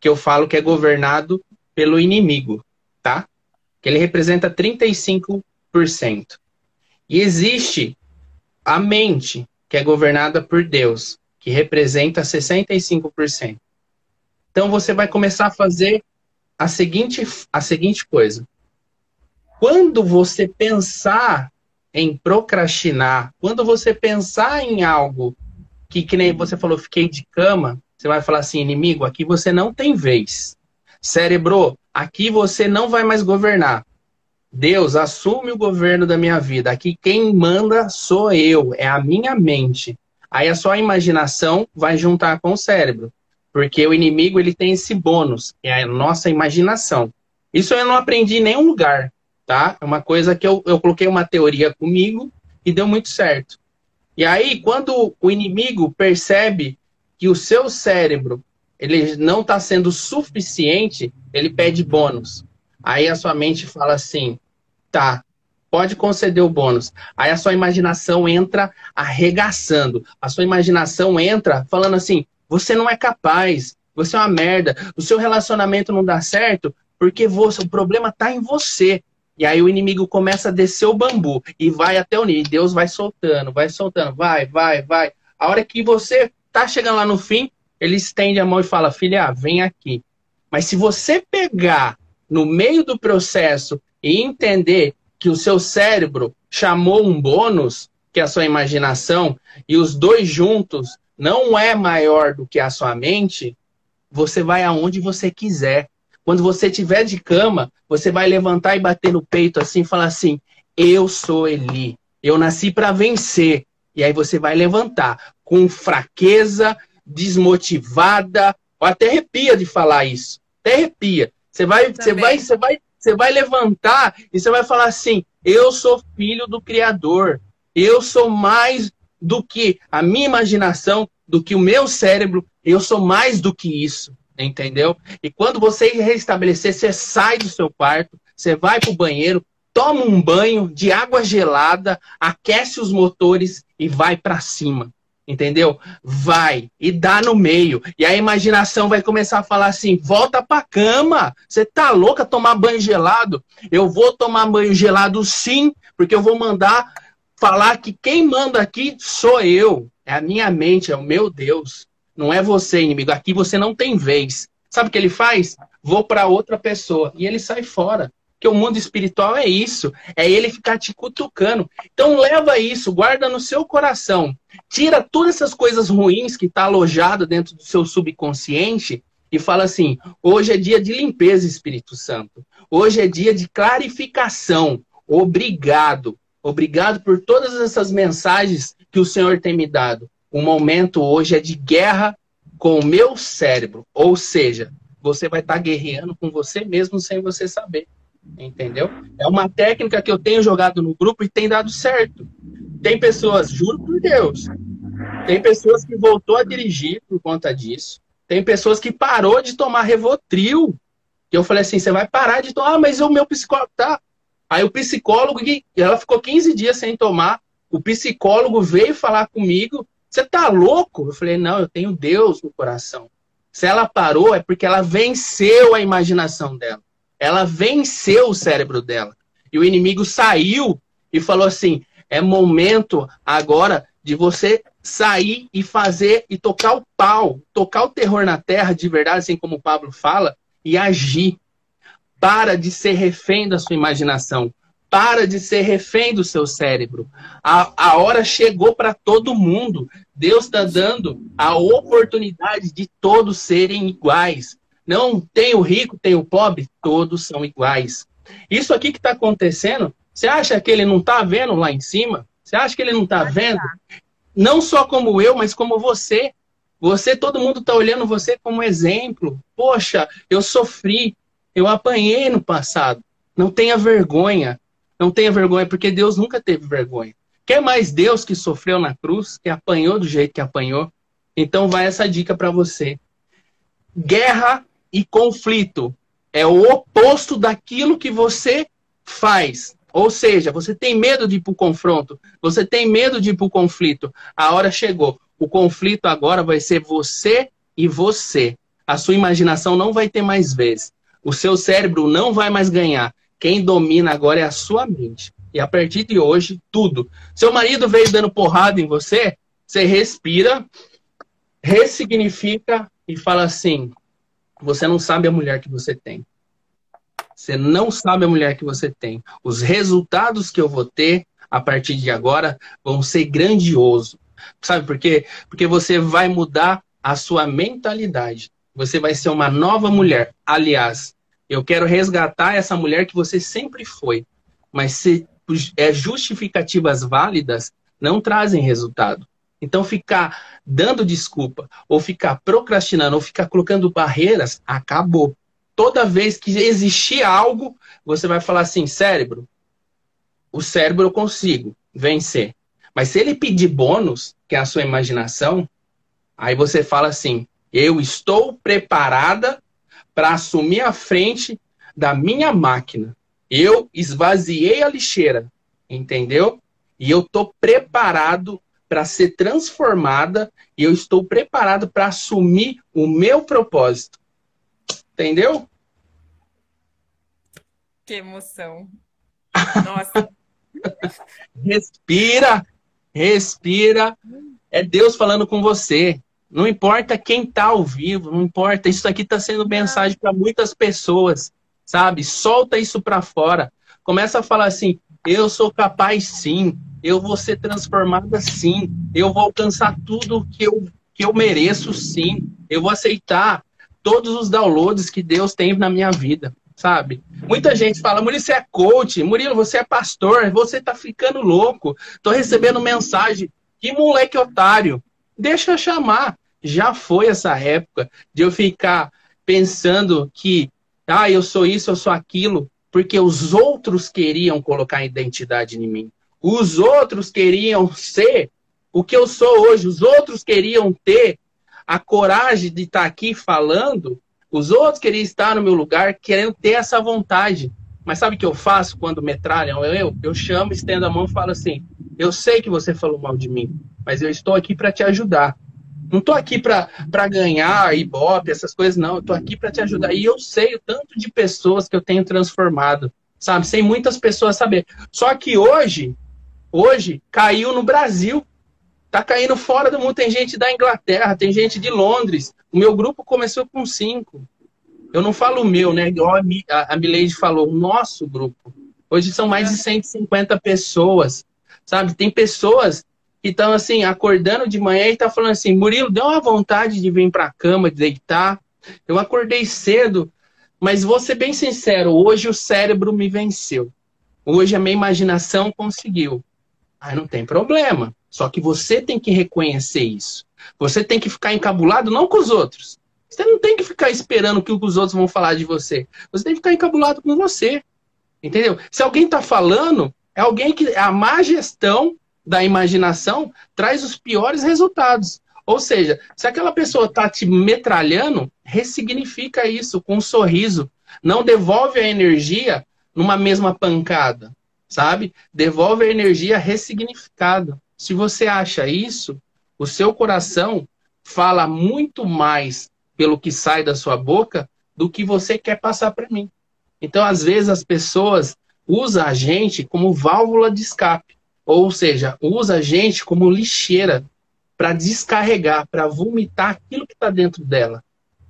que eu falo que é governado pelo inimigo, tá? Que ele representa 35 e existe a mente, que é governada por Deus, que representa 65%. Então você vai começar a fazer a seguinte, a seguinte coisa. Quando você pensar em procrastinar, quando você pensar em algo que, que nem você falou, fiquei de cama, você vai falar assim, inimigo, aqui você não tem vez. Cérebro, aqui você não vai mais governar. Deus, assume o governo da minha vida. Aqui quem manda sou eu, é a minha mente. Aí a sua imaginação vai juntar com o cérebro. Porque o inimigo ele tem esse bônus, é a nossa imaginação. Isso eu não aprendi em nenhum lugar, tá? É uma coisa que eu, eu coloquei uma teoria comigo e deu muito certo. E aí, quando o inimigo percebe que o seu cérebro ele não está sendo suficiente, ele pede bônus. Aí a sua mente fala assim: tá, pode conceder o bônus. Aí a sua imaginação entra arregaçando. A sua imaginação entra falando assim: você não é capaz, você é uma merda, o seu relacionamento não dá certo porque você, o problema está em você. E aí o inimigo começa a descer o bambu e vai até o nível. Deus vai soltando, vai soltando, vai, vai, vai. A hora que você tá chegando lá no fim, ele estende a mão e fala: Filha, vem aqui. Mas se você pegar no meio do processo e entender que o seu cérebro chamou um bônus, que é a sua imaginação, e os dois juntos não é maior do que a sua mente, você vai aonde você quiser. Quando você estiver de cama, você vai levantar e bater no peito assim e falar assim: Eu sou Eli, eu nasci para vencer. E aí você vai levantar com fraqueza, desmotivada, ou até arrepia de falar isso. Até arrepia. Você vai, você vai, você vai, você vai levantar e você vai falar assim: eu sou filho do Criador. Eu sou mais do que a minha imaginação, do que o meu cérebro. Eu sou mais do que isso, entendeu? E quando você restabelecer, você sai do seu quarto, você vai para o banheiro, toma um banho de água gelada, aquece os motores e vai para cima entendeu? Vai e dá no meio. E a imaginação vai começar a falar assim: volta pra cama. Você tá louca tomar banho gelado? Eu vou tomar banho gelado sim, porque eu vou mandar falar que quem manda aqui sou eu. É a minha mente, é o meu Deus. Não é você, inimigo. Aqui você não tem vez. Sabe o que ele faz? Vou para outra pessoa. E ele sai fora. Porque o mundo espiritual é isso, é ele ficar te cutucando. Então leva isso, guarda no seu coração. Tira todas essas coisas ruins que está alojado dentro do seu subconsciente e fala assim: hoje é dia de limpeza, Espírito Santo. Hoje é dia de clarificação. Obrigado. Obrigado por todas essas mensagens que o Senhor tem me dado. O momento hoje é de guerra com o meu cérebro. Ou seja, você vai estar tá guerreando com você mesmo sem você saber. Entendeu? É uma técnica que eu tenho jogado no grupo e tem dado certo. Tem pessoas, juro por Deus, tem pessoas que voltou a dirigir por conta disso. Tem pessoas que parou de tomar Revotril. E eu falei assim, você vai parar de tomar, ah, mas o meu psicólogo tá. Aí o psicólogo, ela ficou 15 dias sem tomar. O psicólogo veio falar comigo. Você tá louco? Eu falei, não, eu tenho Deus no coração. Se ela parou, é porque ela venceu a imaginação dela. Ela venceu o cérebro dela. E o inimigo saiu e falou assim: é momento agora de você sair e fazer e tocar o pau, tocar o terror na terra de verdade, assim como o Pablo fala, e agir. Para de ser refém da sua imaginação. Para de ser refém do seu cérebro. A, a hora chegou para todo mundo. Deus está dando a oportunidade de todos serem iguais. Não tem o rico, tem o pobre, todos são iguais. Isso aqui que está acontecendo, você acha que ele não está vendo lá em cima? Você acha que ele não está vendo? Não só como eu, mas como você. Você, todo mundo está olhando você como exemplo. Poxa, eu sofri, eu apanhei no passado. Não tenha vergonha. Não tenha vergonha, porque Deus nunca teve vergonha. Quer mais Deus que sofreu na cruz, que apanhou do jeito que apanhou? Então vai essa dica para você. Guerra e conflito. É o oposto daquilo que você faz. Ou seja, você tem medo de ir para o confronto, você tem medo de ir para o conflito. A hora chegou. O conflito agora vai ser você e você. A sua imaginação não vai ter mais vez. O seu cérebro não vai mais ganhar. Quem domina agora é a sua mente. E a partir de hoje, tudo. Seu marido veio dando porrada em você, você respira, ressignifica e fala assim: você não sabe a mulher que você tem. Você não sabe a mulher que você tem. Os resultados que eu vou ter a partir de agora vão ser grandiosos. Sabe por quê? Porque você vai mudar a sua mentalidade. Você vai ser uma nova mulher. Aliás, eu quero resgatar essa mulher que você sempre foi. mas se é, justificativas válidas não trazem resultado. Então, ficar dando desculpa, ou ficar procrastinando, ou ficar colocando barreiras, acabou. Toda vez que existir algo, você vai falar assim: cérebro, o cérebro eu consigo vencer. Mas se ele pedir bônus, que é a sua imaginação, aí você fala assim: eu estou preparada para assumir a frente da minha máquina. Eu esvaziei a lixeira, entendeu? E eu estou preparado para ser transformada e eu estou preparado para assumir o meu propósito. Entendeu? Que emoção. Nossa. respira, respira. É Deus falando com você. Não importa quem está ao vivo, não importa. Isso aqui está sendo mensagem para muitas pessoas, sabe? Solta isso para fora. Começa a falar assim: eu sou capaz sim eu vou ser transformada sim, eu vou alcançar tudo que eu, que eu mereço sim, eu vou aceitar todos os downloads que Deus tem na minha vida, sabe? Muita gente fala, Murilo, você é coach, Murilo, você é pastor, você tá ficando louco, tô recebendo mensagem, que moleque otário, deixa eu chamar. Já foi essa época de eu ficar pensando que, ah, eu sou isso, eu sou aquilo, porque os outros queriam colocar identidade em mim. Os outros queriam ser o que eu sou hoje. Os outros queriam ter a coragem de estar aqui falando. Os outros queriam estar no meu lugar, querendo ter essa vontade. Mas sabe o que eu faço quando metralham eu? Eu chamo, estendo a mão e falo assim: Eu sei que você falou mal de mim, mas eu estou aqui para te ajudar. Não estou aqui para ganhar ibope, essas coisas, não. Eu estou aqui para te ajudar. E eu sei o tanto de pessoas que eu tenho transformado, sabe? Sem muitas pessoas saber. Só que hoje, hoje caiu no Brasil. Tá caindo fora do mundo. Tem gente da Inglaterra, tem gente de Londres. O meu grupo começou com cinco. Eu não falo o meu, né? A Milady falou, o nosso grupo. Hoje são mais de 150 pessoas, sabe? Tem pessoas que estão assim, acordando de manhã e tá falando assim, Murilo, deu uma vontade de vir para a cama, de deitar. Eu acordei cedo, mas vou ser bem sincero, hoje o cérebro me venceu. Hoje a minha imaginação conseguiu. Aí não tem problema. Só que você tem que reconhecer isso. Você tem que ficar encabulado não com os outros. Você não tem que ficar esperando o que os outros vão falar de você. Você tem que ficar encabulado com você. Entendeu? Se alguém está falando, é alguém que a má gestão da imaginação traz os piores resultados. Ou seja, se aquela pessoa está te metralhando, ressignifica isso com um sorriso. Não devolve a energia numa mesma pancada sabe? Devolve a energia ressignificada. Se você acha isso, o seu coração fala muito mais pelo que sai da sua boca do que você quer passar para mim. Então, às vezes, as pessoas usam a gente como válvula de escape. Ou seja, usa a gente como lixeira para descarregar, para vomitar aquilo que está dentro dela.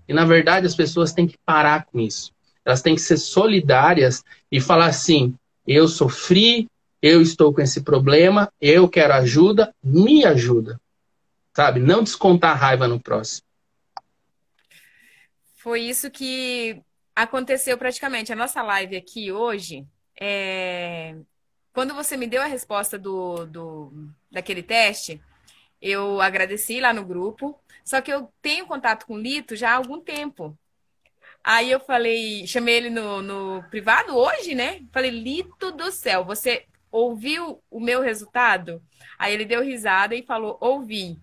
E, na verdade, as pessoas têm que parar com isso. Elas têm que ser solidárias e falar assim: eu sofri, eu estou com esse problema, eu quero ajuda, me ajuda. Sabe? Não descontar a raiva no próximo. Foi isso que aconteceu praticamente. A nossa live aqui hoje, é... quando você me deu a resposta do, do, daquele teste, eu agradeci lá no grupo. Só que eu tenho contato com o Lito já há algum tempo. Aí eu falei, chamei ele no, no privado hoje, né? Falei, Lito do céu, você ouviu o meu resultado? Aí ele deu risada e falou, ouvi.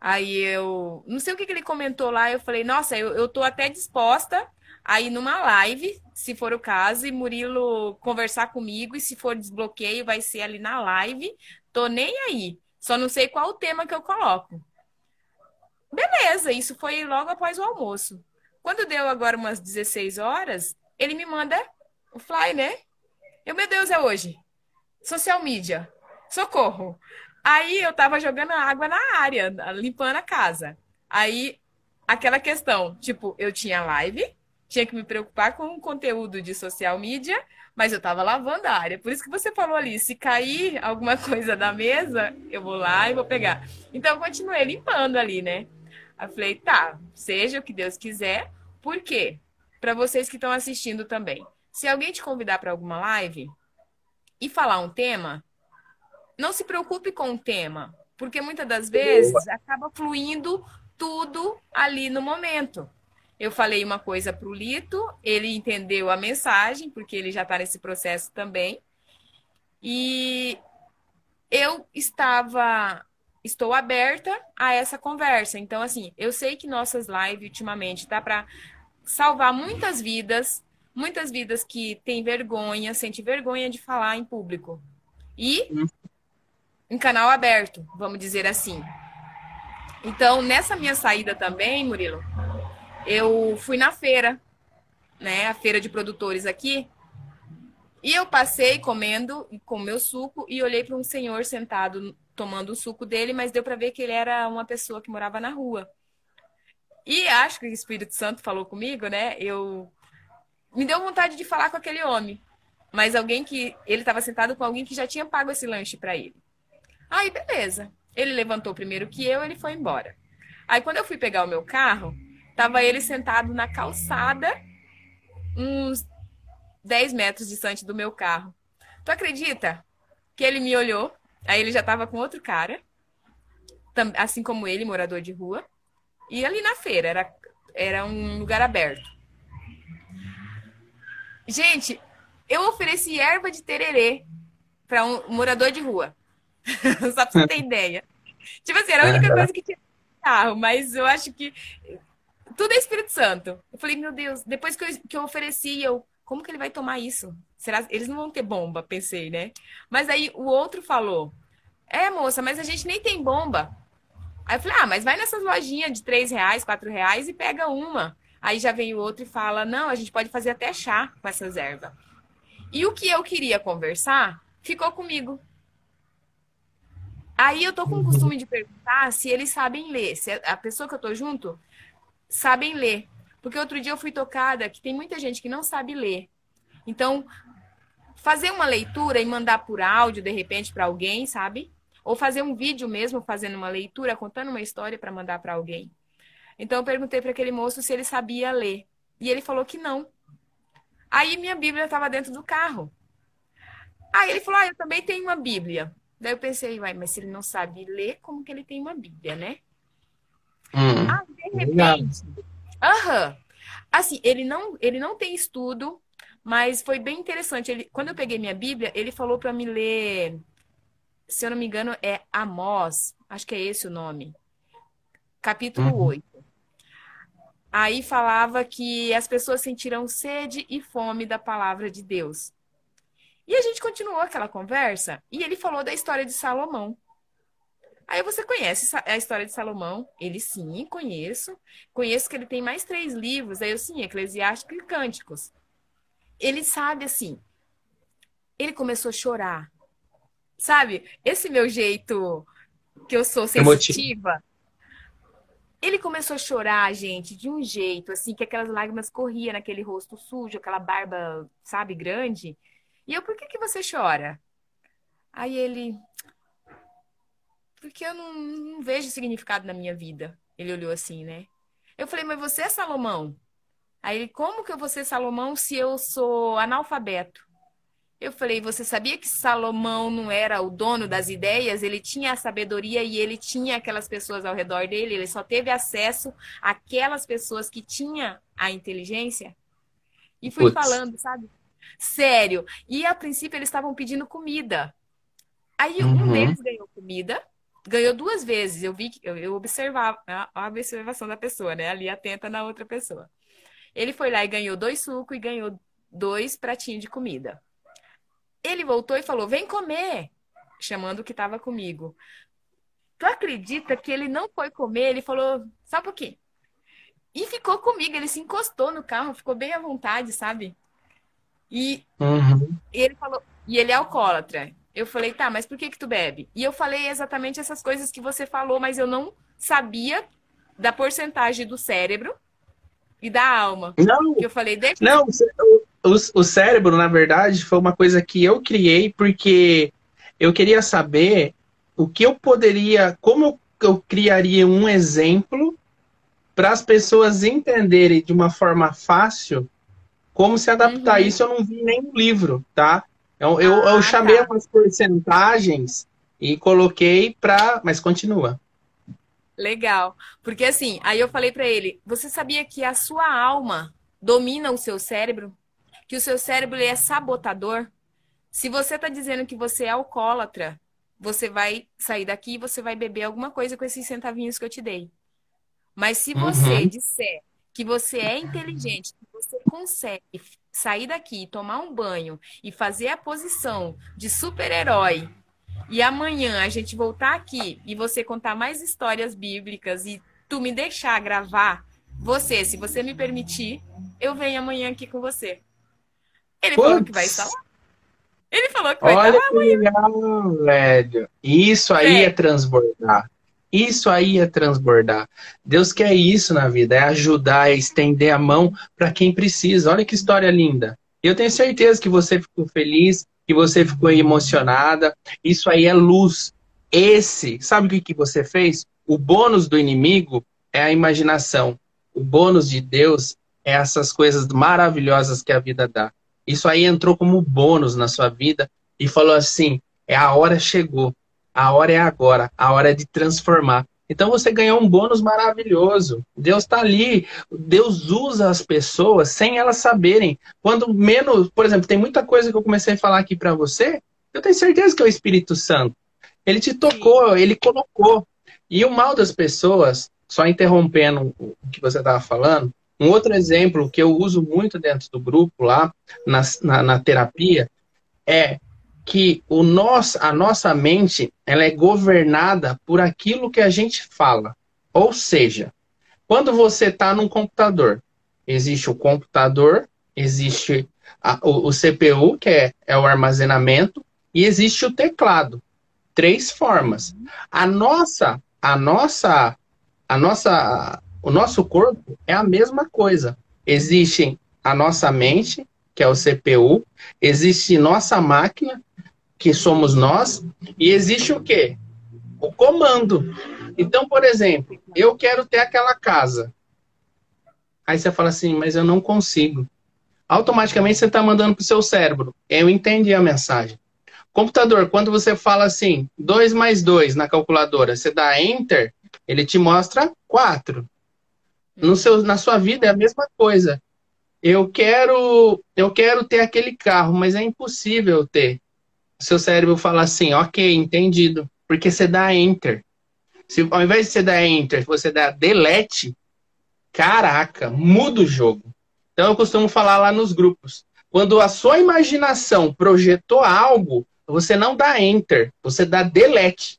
Aí eu não sei o que, que ele comentou lá, eu falei, nossa, eu, eu tô até disposta a ir numa live, se for o caso, e Murilo conversar comigo, e se for desbloqueio, vai ser ali na live. Tô nem aí. Só não sei qual o tema que eu coloco. Beleza, isso foi logo após o almoço. Quando deu agora umas 16 horas, ele me manda o fly, né? Eu, meu Deus, é hoje. Social media. Socorro. Aí eu tava jogando água na área, limpando a casa. Aí, aquela questão, tipo, eu tinha live, tinha que me preocupar com o conteúdo de social media, mas eu tava lavando a área. Por isso que você falou ali, se cair alguma coisa da mesa, eu vou lá e vou pegar. Então, eu continuei limpando ali, né? Eu falei, tá, seja o que Deus quiser. Por quê? Para vocês que estão assistindo também. Se alguém te convidar para alguma live, e falar um tema, não se preocupe com o tema, porque muitas das vezes acaba fluindo tudo ali no momento. Eu falei uma coisa para o Lito, ele entendeu a mensagem, porque ele já está nesse processo também. E eu estava, estou aberta a essa conversa. Então, assim, eu sei que nossas lives ultimamente tá para salvar muitas vidas, muitas vidas que têm vergonha, sente vergonha de falar em público. E em canal aberto, vamos dizer assim. Então, nessa minha saída também, Murilo, eu fui na feira, né? A feira de produtores aqui. E eu passei comendo com meu suco e olhei para um senhor sentado tomando o suco dele, mas deu para ver que ele era uma pessoa que morava na rua. E acho que o Espírito Santo falou comigo, né? Eu me deu vontade de falar com aquele homem, mas alguém que ele estava sentado com alguém que já tinha pago esse lanche para ele. Aí, beleza. Ele levantou primeiro que eu, ele foi embora. Aí, quando eu fui pegar o meu carro, tava ele sentado na calçada, uns 10 metros distante do meu carro. Tu acredita que ele me olhou? Aí ele já tava com outro cara, assim como ele, morador de rua. E ali na feira, era, era um lugar aberto. Gente, eu ofereci erva de tererê para um morador de rua. Só pra você ter ideia. Tipo assim, era a única coisa que tinha no carro, mas eu acho que tudo é Espírito Santo. Eu falei, meu Deus, depois que eu, que eu ofereci, eu, como que ele vai tomar isso? Será, eles não vão ter bomba, pensei, né? Mas aí o outro falou, é, moça, mas a gente nem tem bomba. Aí eu falei, ah, mas vai nessas lojinhas de três reais, quatro reais e pega uma. Aí já vem o outro e fala, não, a gente pode fazer até chá com essas ervas. E o que eu queria conversar ficou comigo. Aí eu tô com o costume de perguntar se eles sabem ler, se a pessoa que eu tô junto sabem ler. Porque outro dia eu fui tocada que tem muita gente que não sabe ler. Então, fazer uma leitura e mandar por áudio, de repente, para alguém, sabe? Ou fazer um vídeo mesmo fazendo uma leitura, contando uma história para mandar para alguém. Então, eu perguntei para aquele moço se ele sabia ler. E ele falou que não. Aí minha Bíblia estava dentro do carro. Aí ele falou: Ah, eu também tenho uma Bíblia. Daí eu pensei, mas se ele não sabe ler, como que ele tem uma Bíblia, né? Hum, ah, de repente. Aham. Assim, ele não, ele não tem estudo, mas foi bem interessante. Ele, quando eu peguei minha Bíblia, ele falou para me ler, se eu não me engano, é Amós, acho que é esse o nome. Capítulo uhum. 8. Aí falava que as pessoas sentiram sede e fome da palavra de Deus. E a gente continuou aquela conversa e ele falou da história de Salomão. Aí você conhece a história de Salomão? Ele sim, conheço. Conheço que ele tem mais três livros. Aí eu sim, Eclesiástico e Cânticos. Ele sabe assim. Ele começou a chorar. Sabe? Esse meu jeito que eu sou sensitiva. Ele começou a chorar, gente, de um jeito assim que aquelas lágrimas corriam naquele rosto sujo, aquela barba, sabe, grande. E eu, por que, que você chora? Aí ele, porque eu não, não vejo significado na minha vida. Ele olhou assim, né? Eu falei, mas você é Salomão? Aí ele, como que eu vou ser Salomão se eu sou analfabeto? Eu falei, você sabia que Salomão não era o dono das ideias? Ele tinha a sabedoria e ele tinha aquelas pessoas ao redor dele, ele só teve acesso àquelas pessoas que tinham a inteligência. E fui falando, sabe? Sério. E a princípio eles estavam pedindo comida. Aí uhum. um deles ganhou comida, ganhou duas vezes. Eu vi que eu, eu observava a, observação da pessoa, né? Ali atenta na outra pessoa. Ele foi lá e ganhou dois sucos e ganhou dois pratinhos de comida. Ele voltou e falou: "Vem comer", chamando o que estava comigo. Tu acredita que ele não foi comer? Ele falou: "Só um pouquinho". E ficou comigo, ele se encostou no carro, ficou bem à vontade, sabe? E, uhum. e ele falou, e ele é alcoólatra. Eu falei, tá, mas por que que tu bebe? E eu falei exatamente essas coisas que você falou, mas eu não sabia da porcentagem do cérebro e da alma. Não. Eu falei, deixa. Não, o, o cérebro, na verdade, foi uma coisa que eu criei porque eu queria saber o que eu poderia, como eu, criaria um exemplo para as pessoas entenderem de uma forma fácil como se adaptar. Uhum. Isso eu não vi em nenhum livro, tá? Eu, eu, ah, eu chamei tá. umas porcentagens e coloquei para. Mas continua. Legal. Porque assim, aí eu falei para ele: você sabia que a sua alma domina o seu cérebro? Que o seu cérebro é sabotador? Se você está dizendo que você é alcoólatra, você vai sair daqui e você vai beber alguma coisa com esses centavinhos que eu te dei. Mas se você uhum. disser que você é inteligente, que você consegue sair daqui, tomar um banho e fazer a posição de super-herói, e amanhã a gente voltar aqui e você contar mais histórias bíblicas e tu me deixar gravar, você, se você me permitir, eu venho amanhã aqui com você. Ele Puts. falou que vai estar lá. Ele falou que vai Olha estar lá amanhã. Legal, velho. Isso aí é. é transbordar. Isso aí é transbordar. Deus quer isso na vida, é ajudar, é estender a mão para quem precisa. Olha que história linda. Eu tenho certeza que você ficou feliz, que você ficou emocionada. Isso aí é luz. Esse, sabe o que, que você fez? O bônus do inimigo é a imaginação. O bônus de Deus é essas coisas maravilhosas que a vida dá. Isso aí entrou como bônus na sua vida e falou assim: é a hora chegou. A hora é agora, a hora é de transformar. Então você ganhou um bônus maravilhoso. Deus está ali. Deus usa as pessoas sem elas saberem. Quando menos, por exemplo, tem muita coisa que eu comecei a falar aqui para você. Eu tenho certeza que é o Espírito Santo. Ele te tocou, ele colocou. E o mal das pessoas, só interrompendo o que você estava falando, um outro exemplo que eu uso muito dentro do grupo lá, na, na, na terapia, é que o nosso, a nossa mente ela é governada por aquilo que a gente fala. Ou seja, quando você está num computador, existe o computador, existe a, o, o, CPU, que é, é o armazenamento, e existe o teclado. Três formas. A nossa, a nossa, a nossa, o nosso corpo é a mesma coisa. Existe a nossa mente, que é o CPU, existe nossa máquina, que somos nós, e existe o quê? O comando. Então, por exemplo, eu quero ter aquela casa. Aí você fala assim, mas eu não consigo. Automaticamente você está mandando para o seu cérebro. Eu entendi a mensagem. Computador, quando você fala assim, 2 mais 2 na calculadora, você dá Enter, ele te mostra 4. No seu, na sua vida é a mesma coisa. Eu quero, eu quero ter aquele carro, mas é impossível ter seu cérebro fala assim, ok, entendido. Porque você dá enter. Se ao invés de você dar enter, você dá delete, caraca, muda o jogo. Então eu costumo falar lá nos grupos. Quando a sua imaginação projetou algo, você não dá enter, você dá delete.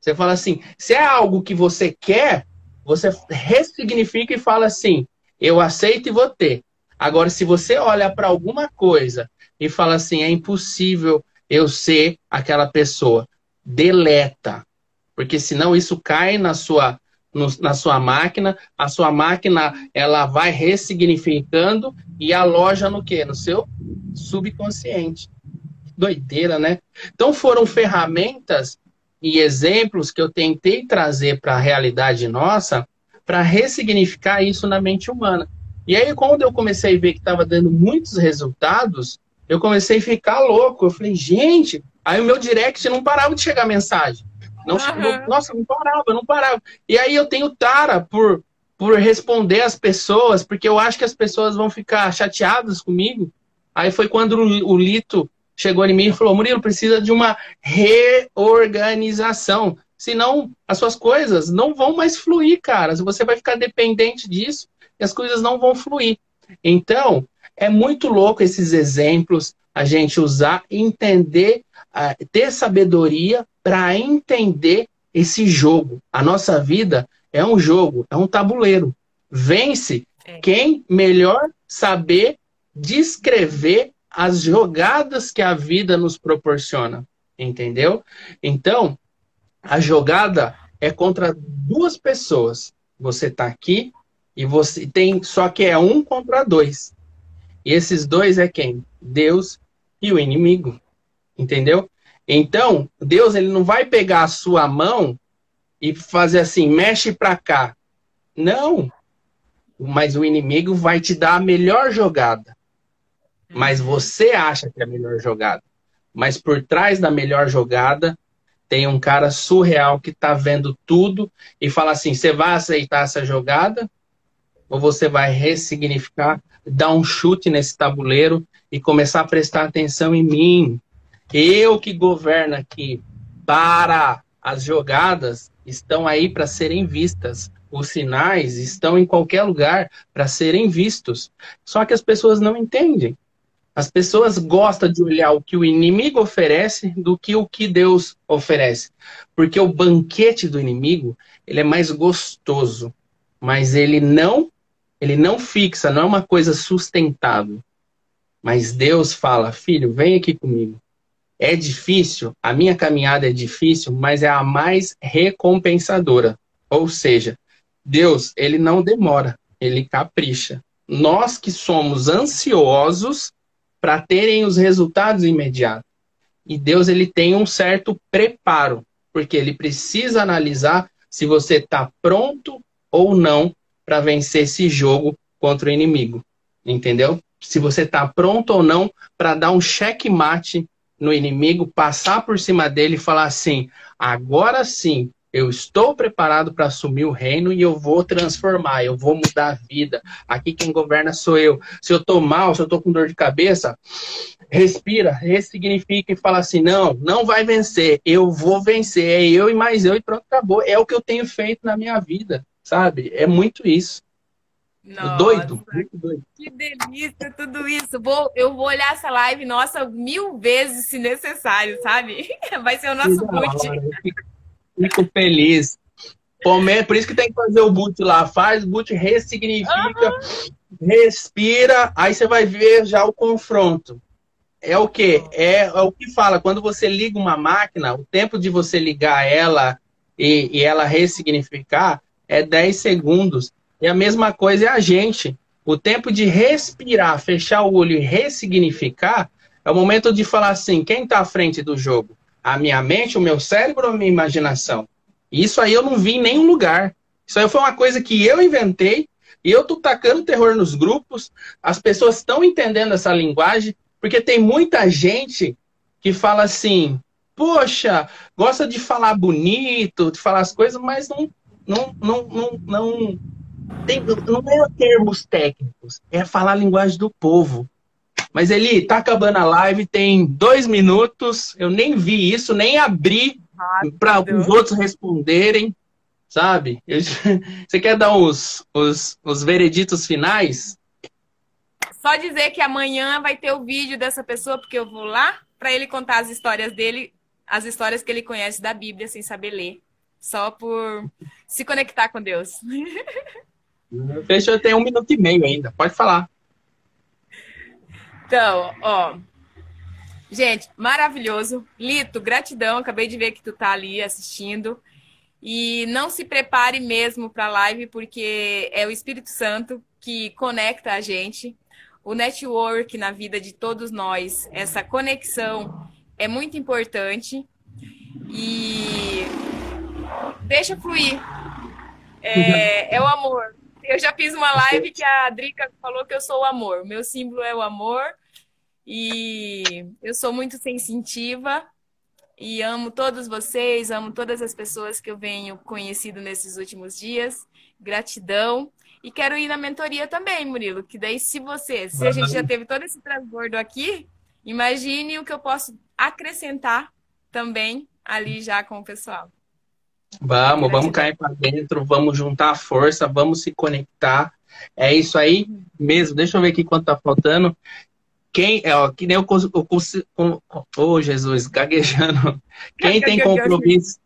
Você fala assim, se é algo que você quer, você ressignifica e fala assim, eu aceito e vou ter. Agora, se você olha para alguma coisa e fala assim, é impossível, eu ser aquela pessoa. Deleta. Porque senão isso cai na sua, no, na sua máquina, a sua máquina ela vai ressignificando e aloja no quê? No seu subconsciente. Doideira, né? Então foram ferramentas e exemplos que eu tentei trazer para a realidade nossa para ressignificar isso na mente humana. E aí, quando eu comecei a ver que estava dando muitos resultados, eu comecei a ficar louco. Eu falei, gente, aí o meu direct não parava de chegar mensagem. Não, uhum. Nossa, não parava, não parava. E aí eu tenho tara por, por responder as pessoas, porque eu acho que as pessoas vão ficar chateadas comigo. Aí foi quando o, o Lito chegou em mim e falou: Murilo, precisa de uma reorganização. Senão as suas coisas não vão mais fluir, cara. Você vai ficar dependente disso e as coisas não vão fluir. Então, é muito louco esses exemplos, a gente usar, entender, ter sabedoria para entender esse jogo. A nossa vida é um jogo, é um tabuleiro. Vence é. quem melhor saber descrever as jogadas que a vida nos proporciona, entendeu? Então, a jogada é contra duas pessoas. Você está aqui e você tem, só que é um contra dois. E esses dois é quem? Deus e o inimigo. Entendeu? Então, Deus ele não vai pegar a sua mão e fazer assim, mexe para cá. Não. Mas o inimigo vai te dar a melhor jogada. Mas você acha que é a melhor jogada. Mas por trás da melhor jogada tem um cara surreal que está vendo tudo e fala assim: você vai aceitar essa jogada? Ou você vai ressignificar, dar um chute nesse tabuleiro e começar a prestar atenção em mim? Eu que governo aqui. Para as jogadas estão aí para serem vistas. Os sinais estão em qualquer lugar para serem vistos. Só que as pessoas não entendem. As pessoas gostam de olhar o que o inimigo oferece do que o que Deus oferece. Porque o banquete do inimigo, ele é mais gostoso, mas ele não ele não fixa, não é uma coisa sustentável. Mas Deus fala: "Filho, vem aqui comigo. É difícil, a minha caminhada é difícil, mas é a mais recompensadora. Ou seja, Deus, ele não demora, ele capricha. Nós que somos ansiosos, para terem os resultados imediatos. E Deus ele tem um certo preparo, porque ele precisa analisar se você está pronto ou não para vencer esse jogo contra o inimigo. Entendeu? Se você está pronto ou não para dar um checkmate no inimigo, passar por cima dele e falar assim: agora sim, eu estou preparado para assumir o reino e eu vou transformar, eu vou mudar a vida. Aqui quem governa sou eu. Se eu estou mal, se eu estou com dor de cabeça, respira, ressignifica e fala assim: não, não vai vencer, eu vou vencer. É eu e mais eu e pronto, acabou. É o que eu tenho feito na minha vida, sabe? É muito isso. Nossa, doido, muito doido. Que delícia tudo isso. Vou, eu vou olhar essa live, nossa, mil vezes se necessário, sabe? Vai ser o nosso boot. Fico feliz. Palmeiras, por isso que tem que fazer o boot lá. Faz, boot ressignifica, uhum. respira, aí você vai ver já o confronto. É o que? É, é, o que fala. Quando você liga uma máquina, o tempo de você ligar ela e, e ela ressignificar é 10 segundos. E a mesma coisa é a gente. O tempo de respirar, fechar o olho e ressignificar é o momento de falar assim: quem está à frente do jogo? a minha mente, o meu cérebro ou a minha imaginação? Isso aí eu não vi em nenhum lugar. Isso aí foi uma coisa que eu inventei e eu tô tacando terror nos grupos. As pessoas estão entendendo essa linguagem, porque tem muita gente que fala assim: poxa, gosta de falar bonito, de falar as coisas, mas não, não, não, não, não, tem, não é termos técnicos, é falar a linguagem do povo. Mas ele tá acabando a live, tem dois minutos. Eu nem vi isso, nem abri para os outros responderem, sabe? Eu... Você quer dar os, os, os vereditos finais? Só dizer que amanhã vai ter o vídeo dessa pessoa, porque eu vou lá para ele contar as histórias dele, as histórias que ele conhece da Bíblia sem saber ler. Só por se conectar com Deus. Fechou, tem um minuto e meio ainda. Pode falar. Então, ó. Gente, maravilhoso. Lito, gratidão. Acabei de ver que tu tá ali assistindo. E não se prepare mesmo para a live, porque é o Espírito Santo que conecta a gente. O network na vida de todos nós, essa conexão é muito importante. E deixa fluir. É, é o amor. Eu já fiz uma live que a Drica falou que eu sou o amor. Meu símbolo é o amor. E eu sou muito sensitiva e amo todos vocês, amo todas as pessoas que eu venho conhecido nesses últimos dias. Gratidão. E quero ir na mentoria também, Murilo, que daí se você, se a gente já teve todo esse transbordo aqui, imagine o que eu posso acrescentar também ali já com o pessoal. Vamos, vamos cair para dentro, vamos juntar a força, vamos se conectar. É isso aí mesmo. Deixa eu ver aqui quanto tá faltando. Quem, é, ó, que nem o, o, oh, Jesus, gaguejando. Quem tem compromisso,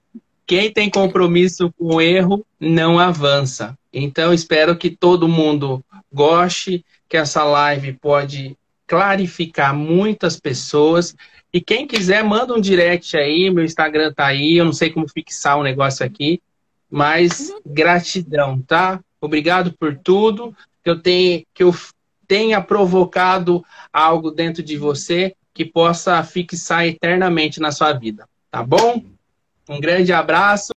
quem tem compromisso com o erro não avança. Então espero que todo mundo goste, que essa live pode clarificar muitas pessoas. E quem quiser, manda um direct aí, meu Instagram tá aí, eu não sei como fixar o um negócio aqui, mas gratidão, tá? Obrigado por tudo. Que eu que eu tenha provocado algo dentro de você que possa fixar eternamente na sua vida. Tá bom? Um grande abraço.